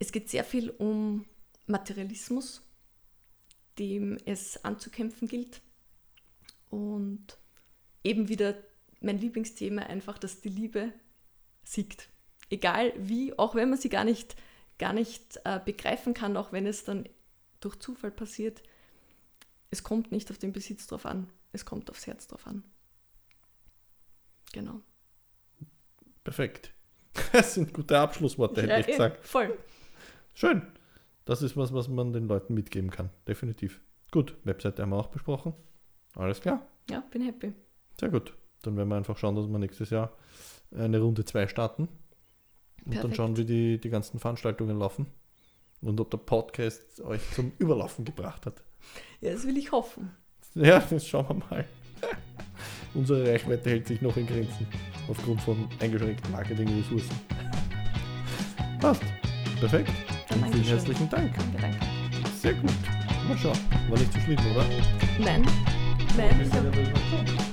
[SPEAKER 3] es geht sehr viel um Materialismus, dem es anzukämpfen gilt. Und eben wieder mein Lieblingsthema einfach, dass die Liebe siegt. Egal wie, auch wenn man sie gar nicht, gar nicht äh, begreifen kann, auch wenn es dann durch Zufall passiert, es kommt nicht auf den Besitz drauf an, es kommt aufs Herz drauf an. Genau.
[SPEAKER 2] Perfekt. Das sind gute Abschlussworte, hätte
[SPEAKER 3] Ja,
[SPEAKER 2] ich
[SPEAKER 3] eh,
[SPEAKER 2] gesagt.
[SPEAKER 3] Voll.
[SPEAKER 2] Schön. Das ist was, was man den Leuten mitgeben kann. Definitiv. Gut, Webseite haben wir auch besprochen. Alles klar.
[SPEAKER 3] Ja, bin happy.
[SPEAKER 2] Sehr gut. Dann werden wir einfach schauen, dass wir nächstes Jahr eine Runde 2 starten. Und dann schauen, wie die, die ganzen Veranstaltungen laufen. Und ob der Podcast euch zum Überlaufen gebracht hat.
[SPEAKER 3] Ja, das will ich hoffen.
[SPEAKER 2] Ja, das schauen wir mal. Unsere Reichweite hält sich noch in Grenzen. Aufgrund von eingeschränkten Marketingressourcen. Passt. Perfekt. Und vielen herzlichen Dank.
[SPEAKER 3] Danke, danke.
[SPEAKER 2] Sehr gut. Mal schauen. War nicht so schlimm, oder?
[SPEAKER 3] Nein, nein,